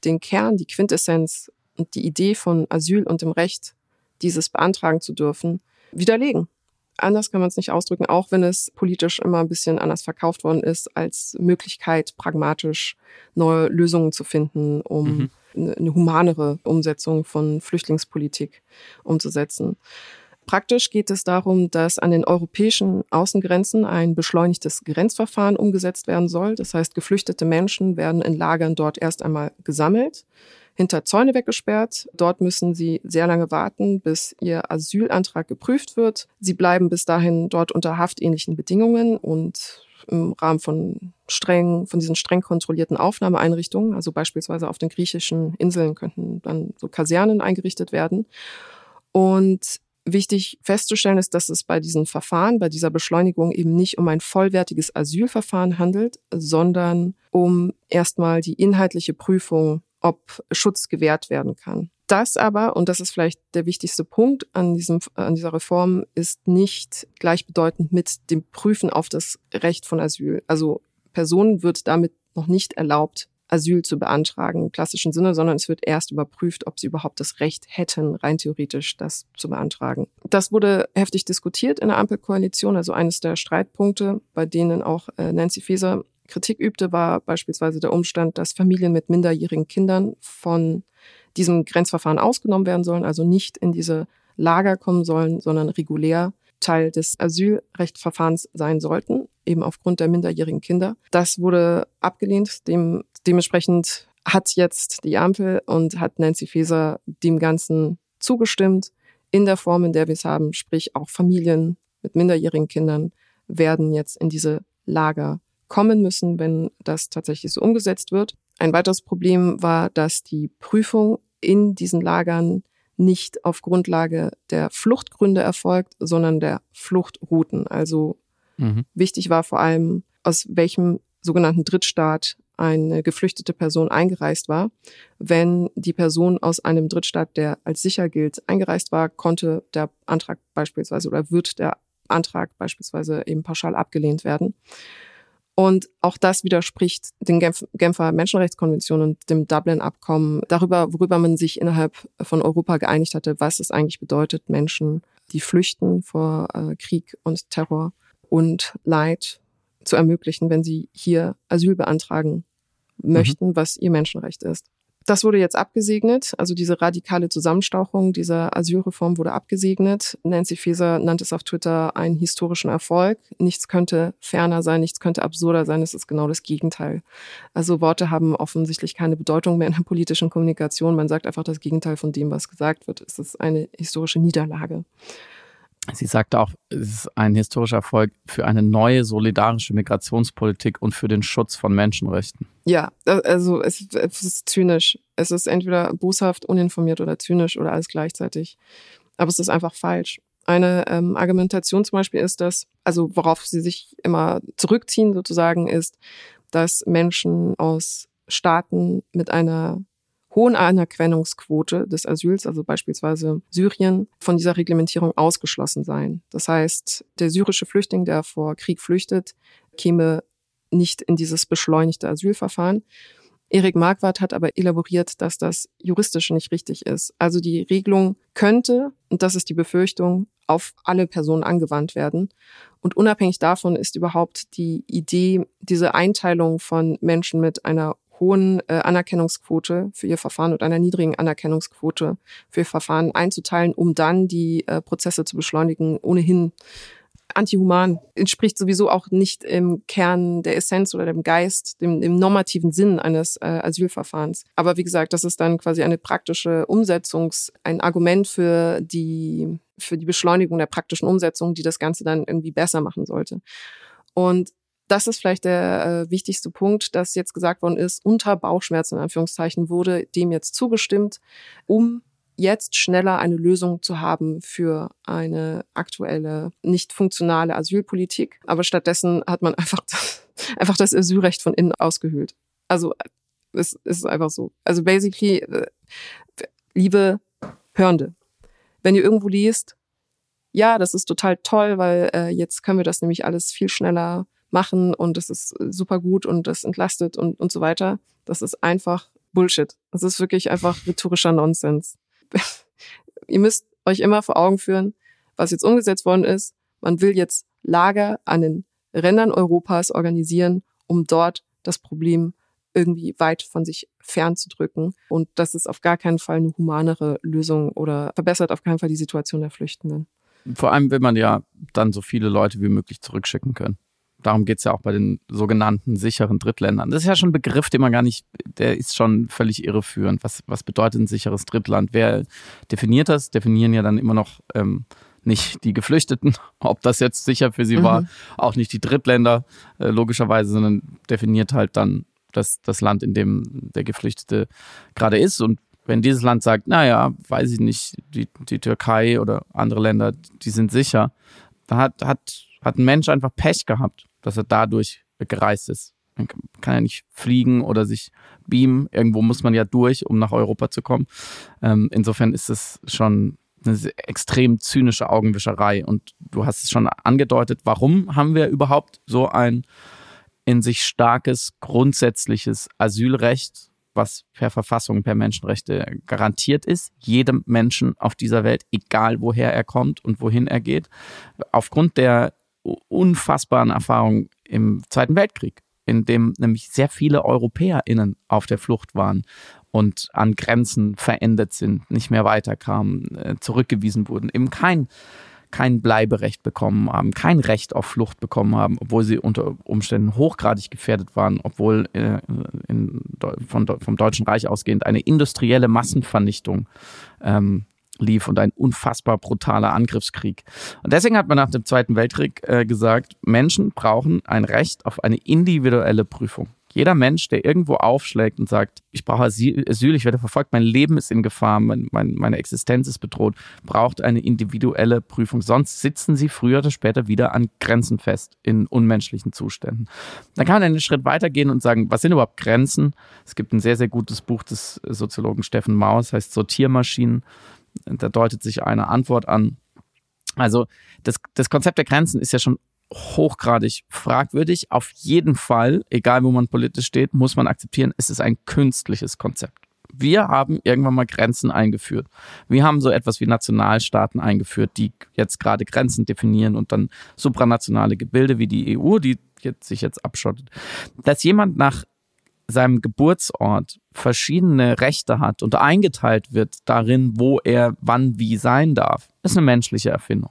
den Kern, die Quintessenz und die Idee von Asyl und dem Recht, dieses beantragen zu dürfen, widerlegen. Anders kann man es nicht ausdrücken, auch wenn es politisch immer ein bisschen anders verkauft worden ist, als Möglichkeit, pragmatisch neue Lösungen zu finden, um mhm eine humanere Umsetzung von Flüchtlingspolitik umzusetzen. Praktisch geht es darum, dass an den europäischen Außengrenzen ein beschleunigtes Grenzverfahren umgesetzt werden soll. Das heißt, geflüchtete Menschen werden in Lagern dort erst einmal gesammelt, hinter Zäune weggesperrt. Dort müssen sie sehr lange warten, bis ihr Asylantrag geprüft wird. Sie bleiben bis dahin dort unter haftähnlichen Bedingungen und im Rahmen von streng, von diesen streng kontrollierten Aufnahmeeinrichtungen, also beispielsweise auf den griechischen Inseln könnten dann so Kasernen eingerichtet werden. Und Wichtig festzustellen ist, dass es bei diesen Verfahren, bei dieser Beschleunigung eben nicht um ein vollwertiges Asylverfahren handelt, sondern um erstmal die inhaltliche Prüfung, ob Schutz gewährt werden kann. Das aber, und das ist vielleicht der wichtigste Punkt an, diesem, an dieser Reform, ist nicht gleichbedeutend mit dem Prüfen auf das Recht von Asyl. Also Personen wird damit noch nicht erlaubt, Asyl zu beantragen im klassischen Sinne, sondern es wird erst überprüft, ob sie überhaupt das Recht hätten, rein theoretisch das zu beantragen. Das wurde heftig diskutiert in der Ampelkoalition, also eines der Streitpunkte, bei denen auch äh, Nancy Faeser Kritik übte, war beispielsweise der Umstand, dass Familien mit minderjährigen Kindern von diesem Grenzverfahren ausgenommen werden sollen, also nicht in diese Lager kommen sollen, sondern regulär Teil des Asylrechtsverfahrens sein sollten, eben aufgrund der minderjährigen Kinder. Das wurde abgelehnt. Dem, dementsprechend hat jetzt die Ampel und hat Nancy Faeser dem Ganzen zugestimmt, in der Form, in der wir es haben, sprich auch Familien mit minderjährigen Kindern werden jetzt in diese Lager kommen müssen, wenn das tatsächlich so umgesetzt wird. Ein weiteres Problem war, dass die Prüfung in diesen Lagern nicht auf Grundlage der Fluchtgründe erfolgt, sondern der Fluchtrouten. Also mhm. wichtig war vor allem, aus welchem sogenannten Drittstaat eine geflüchtete Person eingereist war. Wenn die Person aus einem Drittstaat, der als sicher gilt, eingereist war, konnte der Antrag beispielsweise oder wird der Antrag beispielsweise eben pauschal abgelehnt werden. Und auch das widerspricht den Genfer Menschenrechtskonventionen und dem Dublin-Abkommen darüber, worüber man sich innerhalb von Europa geeinigt hatte, was es eigentlich bedeutet, Menschen, die flüchten vor äh, Krieg und Terror und Leid zu ermöglichen, wenn sie hier Asyl beantragen möchten, mhm. was ihr Menschenrecht ist. Das wurde jetzt abgesegnet, also diese radikale Zusammenstauchung dieser Asylreform wurde abgesegnet. Nancy Faeser nannte es auf Twitter einen historischen Erfolg. Nichts könnte ferner sein, nichts könnte absurder sein, es ist genau das Gegenteil. Also Worte haben offensichtlich keine Bedeutung mehr in der politischen Kommunikation. Man sagt einfach das Gegenteil von dem, was gesagt wird. Es ist eine historische Niederlage. Sie sagte auch, es ist ein historischer Erfolg für eine neue solidarische Migrationspolitik und für den Schutz von Menschenrechten. Ja, also es, es ist zynisch. Es ist entweder boshaft, uninformiert oder zynisch oder alles gleichzeitig. Aber es ist einfach falsch. Eine ähm, Argumentation zum Beispiel ist, dass, also worauf sie sich immer zurückziehen sozusagen, ist, dass Menschen aus Staaten mit einer hohen Anerkennungsquote des Asyls, also beispielsweise Syrien, von dieser Reglementierung ausgeschlossen sein. Das heißt, der syrische Flüchtling, der vor Krieg flüchtet, käme nicht in dieses beschleunigte Asylverfahren. Erik Marquardt hat aber elaboriert, dass das juristisch nicht richtig ist. Also die Regelung könnte, und das ist die Befürchtung, auf alle Personen angewandt werden. Und unabhängig davon ist überhaupt die Idee, diese Einteilung von Menschen mit einer hohen äh, Anerkennungsquote für ihr Verfahren und einer niedrigen Anerkennungsquote für ihr Verfahren einzuteilen, um dann die äh, Prozesse zu beschleunigen, ohnehin antihuman, entspricht sowieso auch nicht im Kern der Essenz oder dem Geist, dem, dem normativen Sinn eines äh, Asylverfahrens. Aber wie gesagt, das ist dann quasi eine praktische Umsetzungs-, ein Argument für die, für die Beschleunigung der praktischen Umsetzung, die das Ganze dann irgendwie besser machen sollte. Und das ist vielleicht der äh, wichtigste Punkt, dass jetzt gesagt worden ist, unter Bauchschmerzen in Anführungszeichen wurde dem jetzt zugestimmt, um jetzt schneller eine Lösung zu haben für eine aktuelle, nicht funktionale Asylpolitik. Aber stattdessen hat man einfach, einfach das Asylrecht von innen ausgehöhlt. Also es, es ist einfach so. Also basically, äh, liebe Hörende, wenn ihr irgendwo liest, ja, das ist total toll, weil äh, jetzt können wir das nämlich alles viel schneller machen und es ist super gut und das entlastet und, und so weiter. Das ist einfach Bullshit. Das ist wirklich einfach rhetorischer Nonsens. Ihr müsst euch immer vor Augen führen, was jetzt umgesetzt worden ist. Man will jetzt Lager an den Rändern Europas organisieren, um dort das Problem irgendwie weit von sich fernzudrücken. Und das ist auf gar keinen Fall eine humanere Lösung oder verbessert auf keinen Fall die Situation der Flüchtenden. Vor allem will man ja dann so viele Leute wie möglich zurückschicken können. Darum geht es ja auch bei den sogenannten sicheren Drittländern. Das ist ja schon ein Begriff, den man gar nicht, der ist schon völlig irreführend. Was, was bedeutet ein sicheres Drittland? Wer definiert das? Definieren ja dann immer noch ähm, nicht die Geflüchteten, ob das jetzt sicher für sie mhm. war, auch nicht die Drittländer, äh, logischerweise, sondern definiert halt dann das, das Land, in dem der Geflüchtete gerade ist. Und wenn dieses Land sagt, naja, weiß ich nicht, die, die Türkei oder andere Länder, die sind sicher, dann hat, hat, hat ein Mensch einfach Pech gehabt, dass er dadurch gereist ist. Man kann ja nicht fliegen oder sich beamen. Irgendwo muss man ja durch, um nach Europa zu kommen. Ähm, insofern ist es schon eine extrem zynische Augenwischerei. Und du hast es schon angedeutet, warum haben wir überhaupt so ein in sich starkes, grundsätzliches Asylrecht, was per Verfassung, per Menschenrechte garantiert ist, jedem Menschen auf dieser Welt, egal woher er kommt und wohin er geht, aufgrund der unfassbaren Erfahrung im Zweiten Weltkrieg, in dem nämlich sehr viele EuropäerInnen auf der Flucht waren und an Grenzen verendet sind, nicht mehr weiterkamen, äh, zurückgewiesen wurden, eben kein, kein Bleiberecht bekommen haben, kein Recht auf Flucht bekommen haben, obwohl sie unter Umständen hochgradig gefährdet waren, obwohl äh, in, von, vom Deutschen Reich ausgehend eine industrielle Massenvernichtung ähm, lief und ein unfassbar brutaler Angriffskrieg. Und deswegen hat man nach dem Zweiten Weltkrieg äh, gesagt, Menschen brauchen ein Recht auf eine individuelle Prüfung. Jeder Mensch, der irgendwo aufschlägt und sagt, ich brauche Asyl, ich werde verfolgt, mein Leben ist in Gefahr, mein, mein, meine Existenz ist bedroht, braucht eine individuelle Prüfung. Sonst sitzen sie früher oder später wieder an Grenzen fest in unmenschlichen Zuständen. Dann kann man einen Schritt weitergehen und sagen, was sind überhaupt Grenzen? Es gibt ein sehr, sehr gutes Buch des Soziologen Steffen Maus, heißt Sortiermaschinen. Da deutet sich eine Antwort an. Also das, das Konzept der Grenzen ist ja schon hochgradig fragwürdig. Auf jeden Fall, egal wo man politisch steht, muss man akzeptieren, es ist ein künstliches Konzept. Wir haben irgendwann mal Grenzen eingeführt. Wir haben so etwas wie Nationalstaaten eingeführt, die jetzt gerade Grenzen definieren und dann supranationale Gebilde wie die EU, die jetzt, sich jetzt abschottet. Dass jemand nach seinem Geburtsort verschiedene Rechte hat und eingeteilt wird darin, wo er wann wie sein darf, ist eine menschliche Erfindung.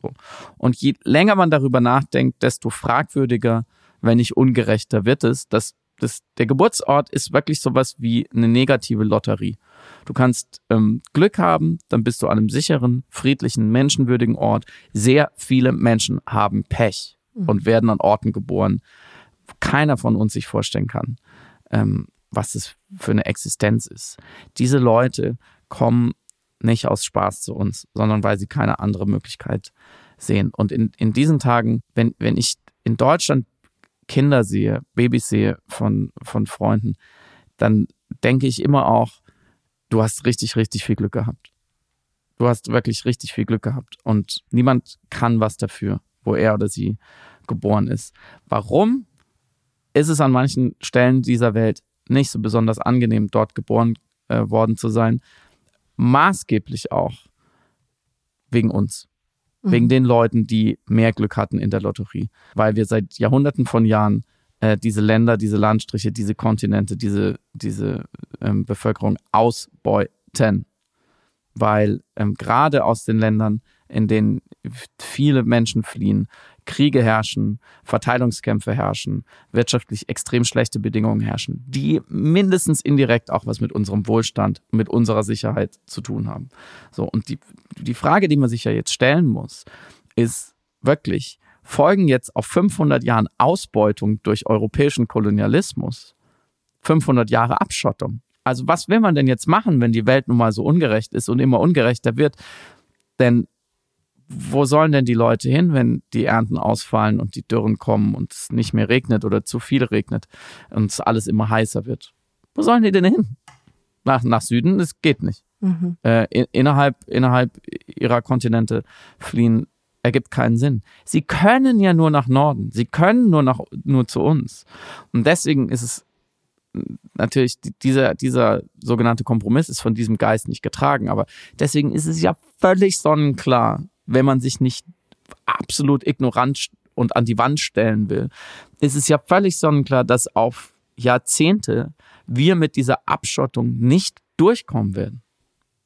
So. Und je länger man darüber nachdenkt, desto fragwürdiger, wenn nicht ungerechter wird es. Das, das, der Geburtsort ist wirklich sowas wie eine negative Lotterie. Du kannst ähm, Glück haben, dann bist du an einem sicheren, friedlichen, menschenwürdigen Ort. Sehr viele Menschen haben Pech mhm. und werden an Orten geboren, wo keiner von uns sich vorstellen kann, ähm, was es für eine Existenz ist. Diese Leute kommen nicht aus Spaß zu uns, sondern weil sie keine andere Möglichkeit sehen. Und in, in diesen Tagen, wenn, wenn ich in Deutschland Kinder sehe, Babys sehe von, von Freunden, dann denke ich immer auch, du hast richtig, richtig viel Glück gehabt. Du hast wirklich richtig viel Glück gehabt. Und niemand kann was dafür, wo er oder sie geboren ist. Warum ist es an manchen Stellen dieser Welt nicht so besonders angenehm, dort geboren äh, worden zu sein? maßgeblich auch wegen uns. Mhm. Wegen den Leuten, die mehr Glück hatten in der Lotterie. Weil wir seit Jahrhunderten von Jahren äh, diese Länder, diese Landstriche, diese Kontinente, diese, diese ähm, Bevölkerung ausbeuten. Weil ähm, gerade aus den Ländern, in denen viele Menschen fliehen, Kriege herrschen, Verteilungskämpfe herrschen, wirtschaftlich extrem schlechte Bedingungen herrschen, die mindestens indirekt auch was mit unserem Wohlstand, mit unserer Sicherheit zu tun haben. So, und die, die Frage, die man sich ja jetzt stellen muss, ist wirklich, folgen jetzt auf 500 Jahren Ausbeutung durch europäischen Kolonialismus 500 Jahre Abschottung? Also was will man denn jetzt machen, wenn die Welt nun mal so ungerecht ist und immer ungerechter wird? Denn wo sollen denn die Leute hin, wenn die Ernten ausfallen und die Dürren kommen und es nicht mehr regnet oder zu viel regnet und es alles immer heißer wird? Wo sollen die denn hin? Nach, nach Süden? Das geht nicht. Mhm. Äh, in, innerhalb, innerhalb ihrer Kontinente fliehen ergibt keinen Sinn. Sie können ja nur nach Norden. Sie können nur nach, nur zu uns. Und deswegen ist es natürlich dieser, dieser sogenannte Kompromiss ist von diesem Geist nicht getragen, aber deswegen ist es ja völlig sonnenklar, wenn man sich nicht absolut ignorant und an die Wand stellen will, ist es ja völlig sonnenklar, dass auf Jahrzehnte wir mit dieser Abschottung nicht durchkommen werden.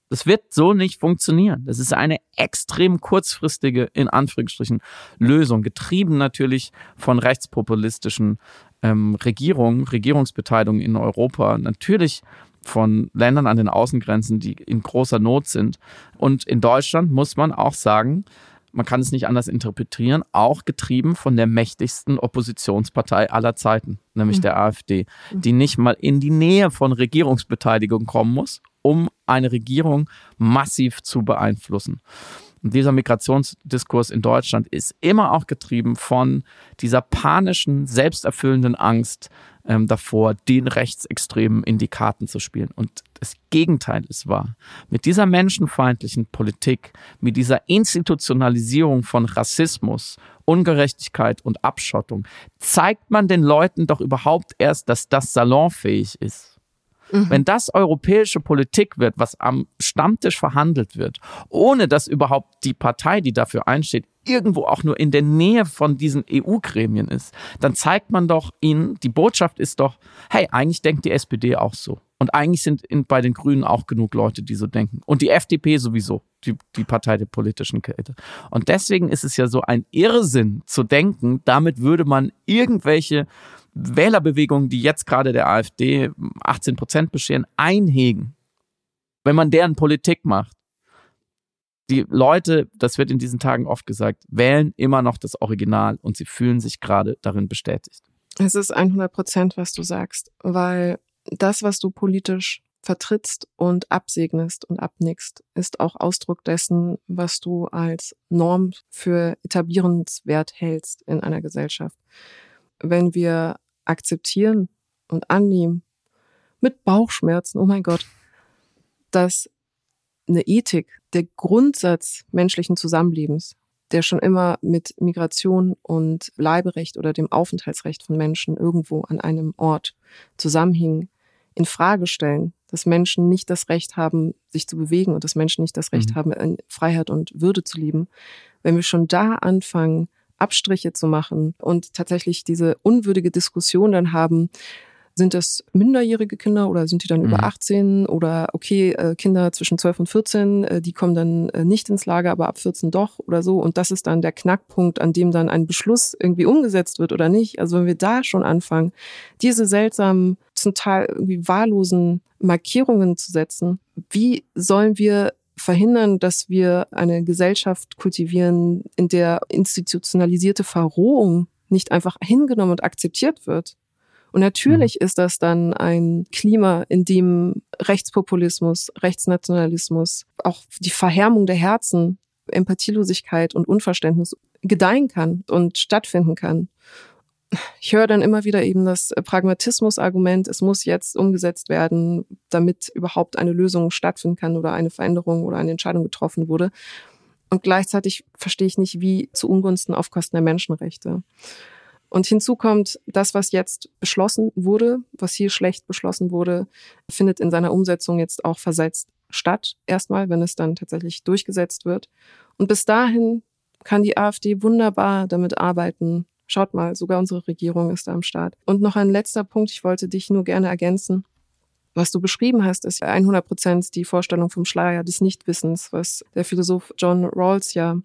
Das wird so nicht funktionieren. Das ist eine extrem kurzfristige, in Anführungsstrichen, Lösung, getrieben natürlich von rechtspopulistischen ähm, Regierung, Regierungsbeteiligung in Europa natürlich von Ländern an den Außengrenzen, die in großer Not sind. Und in Deutschland muss man auch sagen, man kann es nicht anders interpretieren, auch getrieben von der mächtigsten Oppositionspartei aller Zeiten, nämlich mhm. der AfD, die nicht mal in die Nähe von Regierungsbeteiligung kommen muss, um eine Regierung massiv zu beeinflussen. Und dieser Migrationsdiskurs in Deutschland ist immer auch getrieben von dieser panischen, selbsterfüllenden Angst ähm, davor, den Rechtsextremen in die Karten zu spielen. Und das Gegenteil ist wahr. Mit dieser menschenfeindlichen Politik, mit dieser Institutionalisierung von Rassismus, Ungerechtigkeit und Abschottung zeigt man den Leuten doch überhaupt erst, dass das salonfähig ist. Mhm. Wenn das europäische Politik wird, was am Stammtisch verhandelt wird, ohne dass überhaupt die Partei, die dafür einsteht, irgendwo auch nur in der Nähe von diesen EU-Gremien ist, dann zeigt man doch ihnen, die Botschaft ist doch, hey, eigentlich denkt die SPD auch so. Und eigentlich sind in, bei den Grünen auch genug Leute, die so denken. Und die FDP sowieso, die, die Partei der politischen Kälte. Und deswegen ist es ja so ein Irrsinn zu denken, damit würde man irgendwelche Wählerbewegungen, die jetzt gerade der AfD 18 Prozent bescheren, einhegen, wenn man deren Politik macht. Die Leute, das wird in diesen Tagen oft gesagt, wählen immer noch das Original und sie fühlen sich gerade darin bestätigt. Es ist 100 Prozent, was du sagst, weil das, was du politisch vertrittst und absegnest und abnickst, ist auch Ausdruck dessen, was du als Norm für etablierenswert hältst in einer Gesellschaft. Wenn wir akzeptieren und annehmen, mit Bauchschmerzen, oh mein Gott, dass eine Ethik, der Grundsatz menschlichen Zusammenlebens, der schon immer mit Migration und Bleiberecht oder dem Aufenthaltsrecht von Menschen irgendwo an einem Ort zusammenhing, in Frage stellen, dass Menschen nicht das Recht haben, sich zu bewegen und dass Menschen nicht das Recht mhm. haben, in Freiheit und Würde zu leben. Wenn wir schon da anfangen, Abstriche zu machen und tatsächlich diese unwürdige Diskussion dann haben, sind das minderjährige Kinder oder sind die dann mhm. über 18 oder okay, äh, Kinder zwischen 12 und 14, äh, die kommen dann äh, nicht ins Lager, aber ab 14 doch oder so. Und das ist dann der Knackpunkt, an dem dann ein Beschluss irgendwie umgesetzt wird oder nicht. Also wenn wir da schon anfangen, diese seltsamen, zum Teil irgendwie wahllosen Markierungen zu setzen, wie sollen wir verhindern, dass wir eine Gesellschaft kultivieren, in der institutionalisierte Verrohung nicht einfach hingenommen und akzeptiert wird. Und natürlich mhm. ist das dann ein Klima, in dem Rechtspopulismus, Rechtsnationalismus, auch die Verhärmung der Herzen, Empathielosigkeit und Unverständnis gedeihen kann und stattfinden kann ich höre dann immer wieder eben das Pragmatismus-Argument, es muss jetzt umgesetzt werden, damit überhaupt eine Lösung stattfinden kann oder eine Veränderung oder eine Entscheidung getroffen wurde. Und gleichzeitig verstehe ich nicht, wie zu Ungunsten auf Kosten der Menschenrechte. Und hinzu kommt, das, was jetzt beschlossen wurde, was hier schlecht beschlossen wurde, findet in seiner Umsetzung jetzt auch versetzt statt, erstmal, wenn es dann tatsächlich durchgesetzt wird. Und bis dahin kann die AfD wunderbar damit arbeiten, Schaut mal, sogar unsere Regierung ist da am Start. Und noch ein letzter Punkt, ich wollte dich nur gerne ergänzen. Was du beschrieben hast, ist 100 Prozent die Vorstellung vom Schleier des Nichtwissens, was der Philosoph John Rawls ja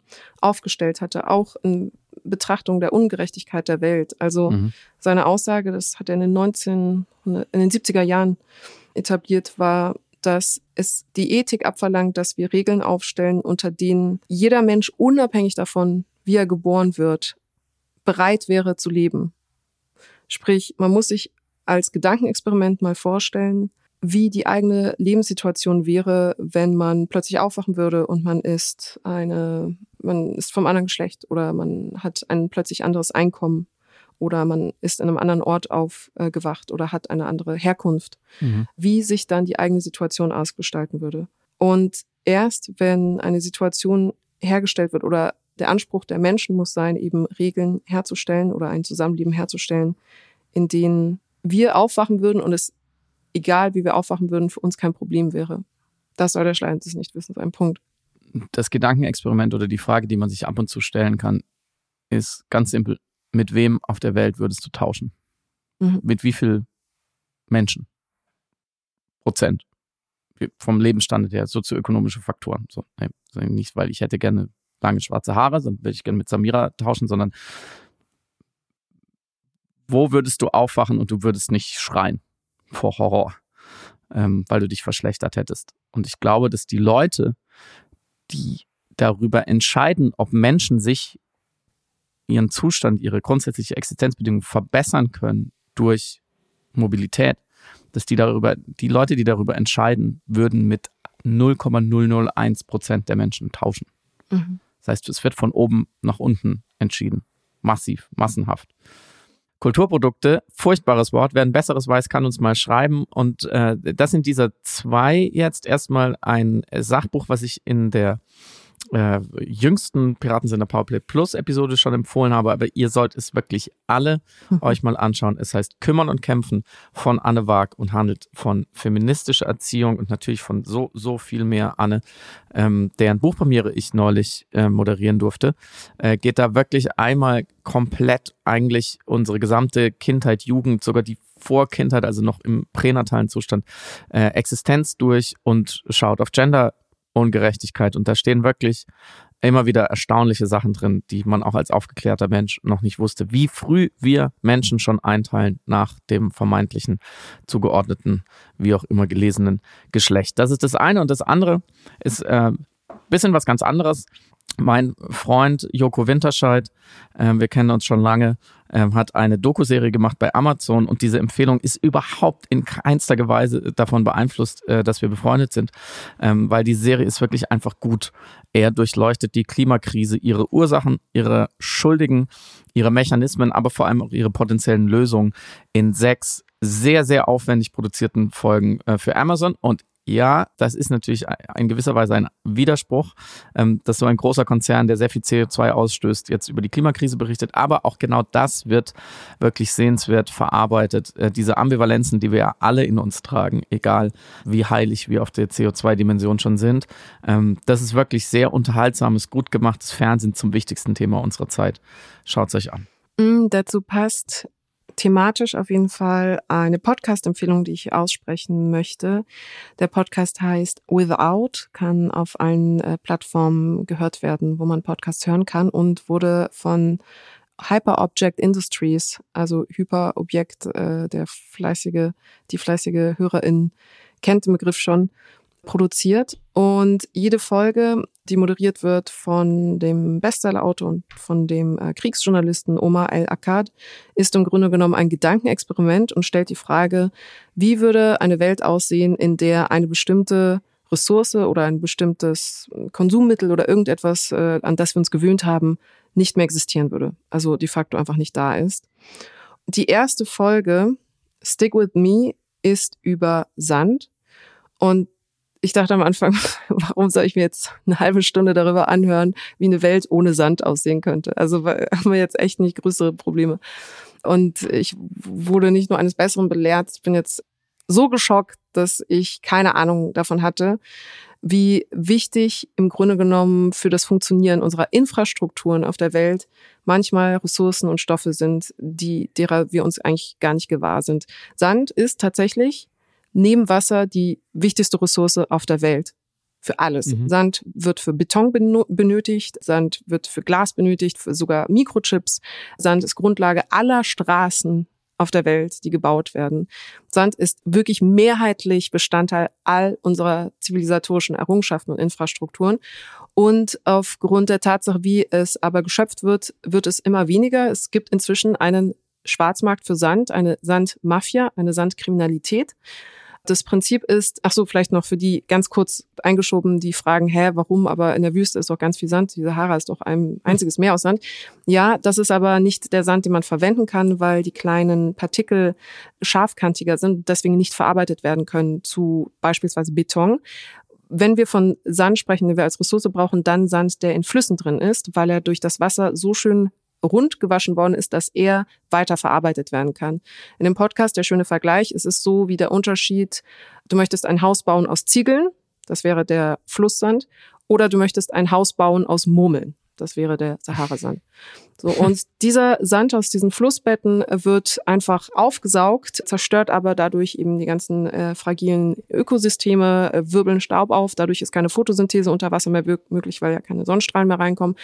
aufgestellt hatte, auch in Betrachtung der Ungerechtigkeit der Welt. Also mhm. seine Aussage, das hat er in den 19, in den 70er Jahren etabliert, war, dass es die Ethik abverlangt, dass wir Regeln aufstellen, unter denen jeder Mensch unabhängig davon, wie er geboren wird, bereit wäre zu leben. Sprich, man muss sich als Gedankenexperiment mal vorstellen, wie die eigene Lebenssituation wäre, wenn man plötzlich aufwachen würde und man ist eine, man ist vom anderen Geschlecht oder man hat ein plötzlich anderes Einkommen oder man ist in einem anderen Ort aufgewacht oder hat eine andere Herkunft, mhm. wie sich dann die eigene Situation ausgestalten würde. Und erst wenn eine Situation hergestellt wird oder der Anspruch der Menschen muss sein, eben Regeln herzustellen oder ein Zusammenleben herzustellen, in denen wir aufwachen würden und es, egal wie wir aufwachen würden, für uns kein Problem wäre. Das soll der Schleier des Nichtwissens ein Punkt. Das Gedankenexperiment oder die Frage, die man sich ab und zu stellen kann, ist ganz simpel. Mit wem auf der Welt würdest du tauschen? Mhm. Mit wie viel Menschen? Prozent? Vom Lebensstandard her, sozioökonomische Faktoren. So, nee, nicht, weil ich hätte gerne lange schwarze Haare, dann würde ich gerne mit Samira tauschen, sondern wo würdest du aufwachen und du würdest nicht schreien vor Horror, ähm, weil du dich verschlechtert hättest. Und ich glaube, dass die Leute, die darüber entscheiden, ob Menschen sich ihren Zustand, ihre grundsätzliche Existenzbedingungen verbessern können durch Mobilität, dass die darüber, die Leute, die darüber entscheiden, würden mit 0,001 Prozent der Menschen tauschen. Mhm. Das heißt, es wird von oben nach unten entschieden. Massiv, massenhaft. Kulturprodukte, furchtbares Wort. Wer ein besseres weiß, kann uns mal schreiben. Und äh, das sind diese zwei jetzt erstmal ein Sachbuch, was ich in der äh, jüngsten Piratensender Powerplay Plus Episode schon empfohlen habe, aber ihr sollt es wirklich alle mhm. euch mal anschauen. Es heißt Kümmern und Kämpfen von Anne Waag und handelt von feministischer Erziehung und natürlich von so, so viel mehr Anne, ähm, deren Buchpremiere ich neulich äh, moderieren durfte. Äh, geht da wirklich einmal komplett eigentlich unsere gesamte Kindheit, Jugend, sogar die Vorkindheit, also noch im pränatalen Zustand, äh, Existenz durch und schaut auf Gender Ungerechtigkeit. Und da stehen wirklich immer wieder erstaunliche Sachen drin, die man auch als aufgeklärter Mensch noch nicht wusste, wie früh wir Menschen schon einteilen nach dem vermeintlichen zugeordneten, wie auch immer gelesenen Geschlecht. Das ist das eine. Und das andere ist äh, bisschen was ganz anderes. Mein Freund Joko Winterscheid, äh, wir kennen uns schon lange, ähm, hat eine Doku-Serie gemacht bei Amazon und diese Empfehlung ist überhaupt in keinster Weise davon beeinflusst, äh, dass wir befreundet sind, ähm, weil die Serie ist wirklich einfach gut. Er durchleuchtet die Klimakrise, ihre Ursachen, ihre Schuldigen, ihre Mechanismen, aber vor allem auch ihre potenziellen Lösungen in sechs sehr, sehr aufwendig produzierten Folgen äh, für Amazon. Und ja, das ist natürlich in gewisser Weise ein Widerspruch, ähm, dass so ein großer Konzern, der sehr viel CO2 ausstößt, jetzt über die Klimakrise berichtet. Aber auch genau das wird wirklich sehenswert verarbeitet. Äh, diese Ambivalenzen, die wir ja alle in uns tragen, egal wie heilig wir auf der CO2-Dimension schon sind. Ähm, das ist wirklich sehr unterhaltsames, gut gemachtes Fernsehen zum wichtigsten Thema unserer Zeit. Schaut es euch an. Mm, dazu passt thematisch auf jeden Fall eine Podcast-Empfehlung, die ich aussprechen möchte. Der Podcast heißt Without, kann auf allen äh, Plattformen gehört werden, wo man Podcasts hören kann und wurde von Hyperobject Industries, also Hyperobjekt, äh, der fleißige, die fleißige Hörerin kennt den Begriff schon, produziert. Und jede Folge, die moderiert wird von dem Bestsellerautor und von dem äh, Kriegsjournalisten Omar El-Akkad, ist im Grunde genommen ein Gedankenexperiment und stellt die Frage, wie würde eine Welt aussehen, in der eine bestimmte Ressource oder ein bestimmtes Konsummittel oder irgendetwas, äh, an das wir uns gewöhnt haben, nicht mehr existieren würde. Also de facto einfach nicht da ist. Die erste Folge, Stick With Me, ist über Sand. Und ich dachte am Anfang, warum soll ich mir jetzt eine halbe Stunde darüber anhören, wie eine Welt ohne Sand aussehen könnte? Also haben wir jetzt echt nicht größere Probleme. Und ich wurde nicht nur eines Besseren belehrt. Ich bin jetzt so geschockt, dass ich keine Ahnung davon hatte, wie wichtig im Grunde genommen für das Funktionieren unserer Infrastrukturen auf der Welt manchmal Ressourcen und Stoffe sind, die, derer wir uns eigentlich gar nicht gewahr sind. Sand ist tatsächlich neben Wasser die wichtigste Ressource auf der Welt. Für alles. Mhm. Sand wird für Beton benötigt, Sand wird für Glas benötigt, für sogar Mikrochips. Sand ist Grundlage aller Straßen auf der Welt, die gebaut werden. Sand ist wirklich mehrheitlich Bestandteil all unserer zivilisatorischen Errungenschaften und Infrastrukturen. Und aufgrund der Tatsache, wie es aber geschöpft wird, wird es immer weniger. Es gibt inzwischen einen Schwarzmarkt für Sand, eine Sandmafia, eine Sandkriminalität. Das Prinzip ist, ach so, vielleicht noch für die ganz kurz eingeschoben, die fragen, hä, warum? Aber in der Wüste ist doch ganz viel Sand. Die Sahara ist doch ein einziges Meer aus Sand. Ja, das ist aber nicht der Sand, den man verwenden kann, weil die kleinen Partikel scharfkantiger sind, deswegen nicht verarbeitet werden können zu beispielsweise Beton wenn wir von Sand sprechen, den wir als Ressource brauchen, dann Sand, der in Flüssen drin ist, weil er durch das Wasser so schön rund gewaschen worden ist, dass er weiter verarbeitet werden kann. In dem Podcast, der schöne Vergleich, ist es so wie der Unterschied, du möchtest ein Haus bauen aus Ziegeln, das wäre der Flusssand, oder du möchtest ein Haus bauen aus Murmeln. Das wäre der Sahara-Sand. So, und dieser Sand aus diesen Flussbetten wird einfach aufgesaugt, zerstört aber dadurch eben die ganzen äh, fragilen Ökosysteme, äh, wirbeln Staub auf. Dadurch ist keine Photosynthese unter Wasser mehr möglich, weil ja keine Sonnenstrahlen mehr reinkommen.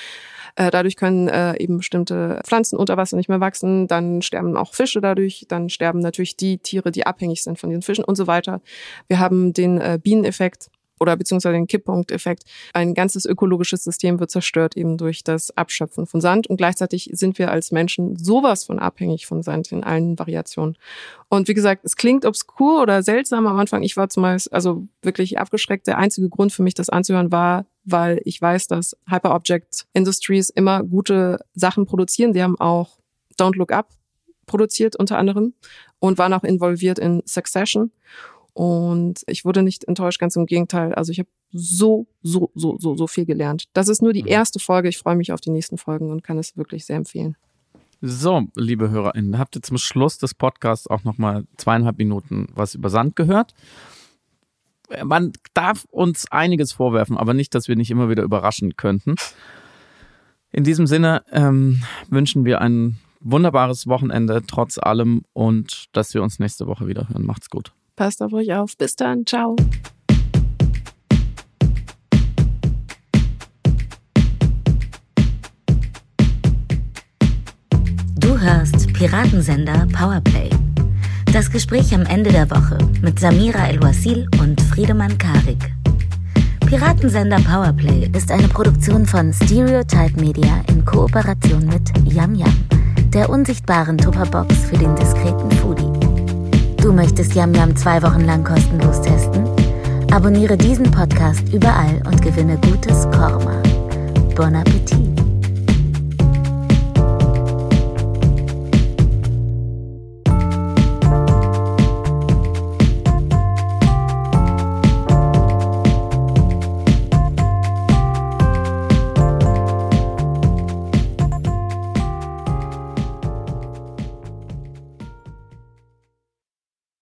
Äh, dadurch können äh, eben bestimmte Pflanzen unter Wasser nicht mehr wachsen. Dann sterben auch Fische dadurch. Dann sterben natürlich die Tiere, die abhängig sind von diesen Fischen und so weiter. Wir haben den äh, Bieneneffekt oder beziehungsweise den Kipppunkteffekt. Ein ganzes ökologisches System wird zerstört eben durch das Abschöpfen von Sand und gleichzeitig sind wir als Menschen sowas von abhängig von Sand in allen Variationen. Und wie gesagt, es klingt obskur oder seltsam am Anfang. Ich war zumeist also wirklich abgeschreckt. Der einzige Grund für mich, das anzuhören, war, weil ich weiß, dass Hyperobject Industries immer gute Sachen produzieren. Die haben auch Don't Look Up produziert unter anderem und waren auch involviert in Succession. Und ich wurde nicht enttäuscht, ganz im Gegenteil. Also ich habe so, so, so, so, so viel gelernt. Das ist nur die mhm. erste Folge. Ich freue mich auf die nächsten Folgen und kann es wirklich sehr empfehlen. So, liebe HörerInnen, habt ihr zum Schluss des Podcasts auch nochmal zweieinhalb Minuten was über Sand gehört? Man darf uns einiges vorwerfen, aber nicht, dass wir nicht immer wieder überraschen könnten. In diesem Sinne ähm, wünschen wir ein wunderbares Wochenende trotz allem und dass wir uns nächste Woche wieder hören. Macht's gut. Passt auf euch auf. Bis dann. Ciao. Du hörst Piratensender Powerplay. Das Gespräch am Ende der Woche mit Samira El-Wasil und Friedemann Karik. Piratensender Powerplay ist eine Produktion von Stereotype Media in Kooperation mit Yam Yam, der unsichtbaren Tupperbox für den diskreten Foodie. Du möchtest Yam Yam zwei Wochen lang kostenlos testen? Abonniere diesen Podcast überall und gewinne gutes Korma. Bon Appetit!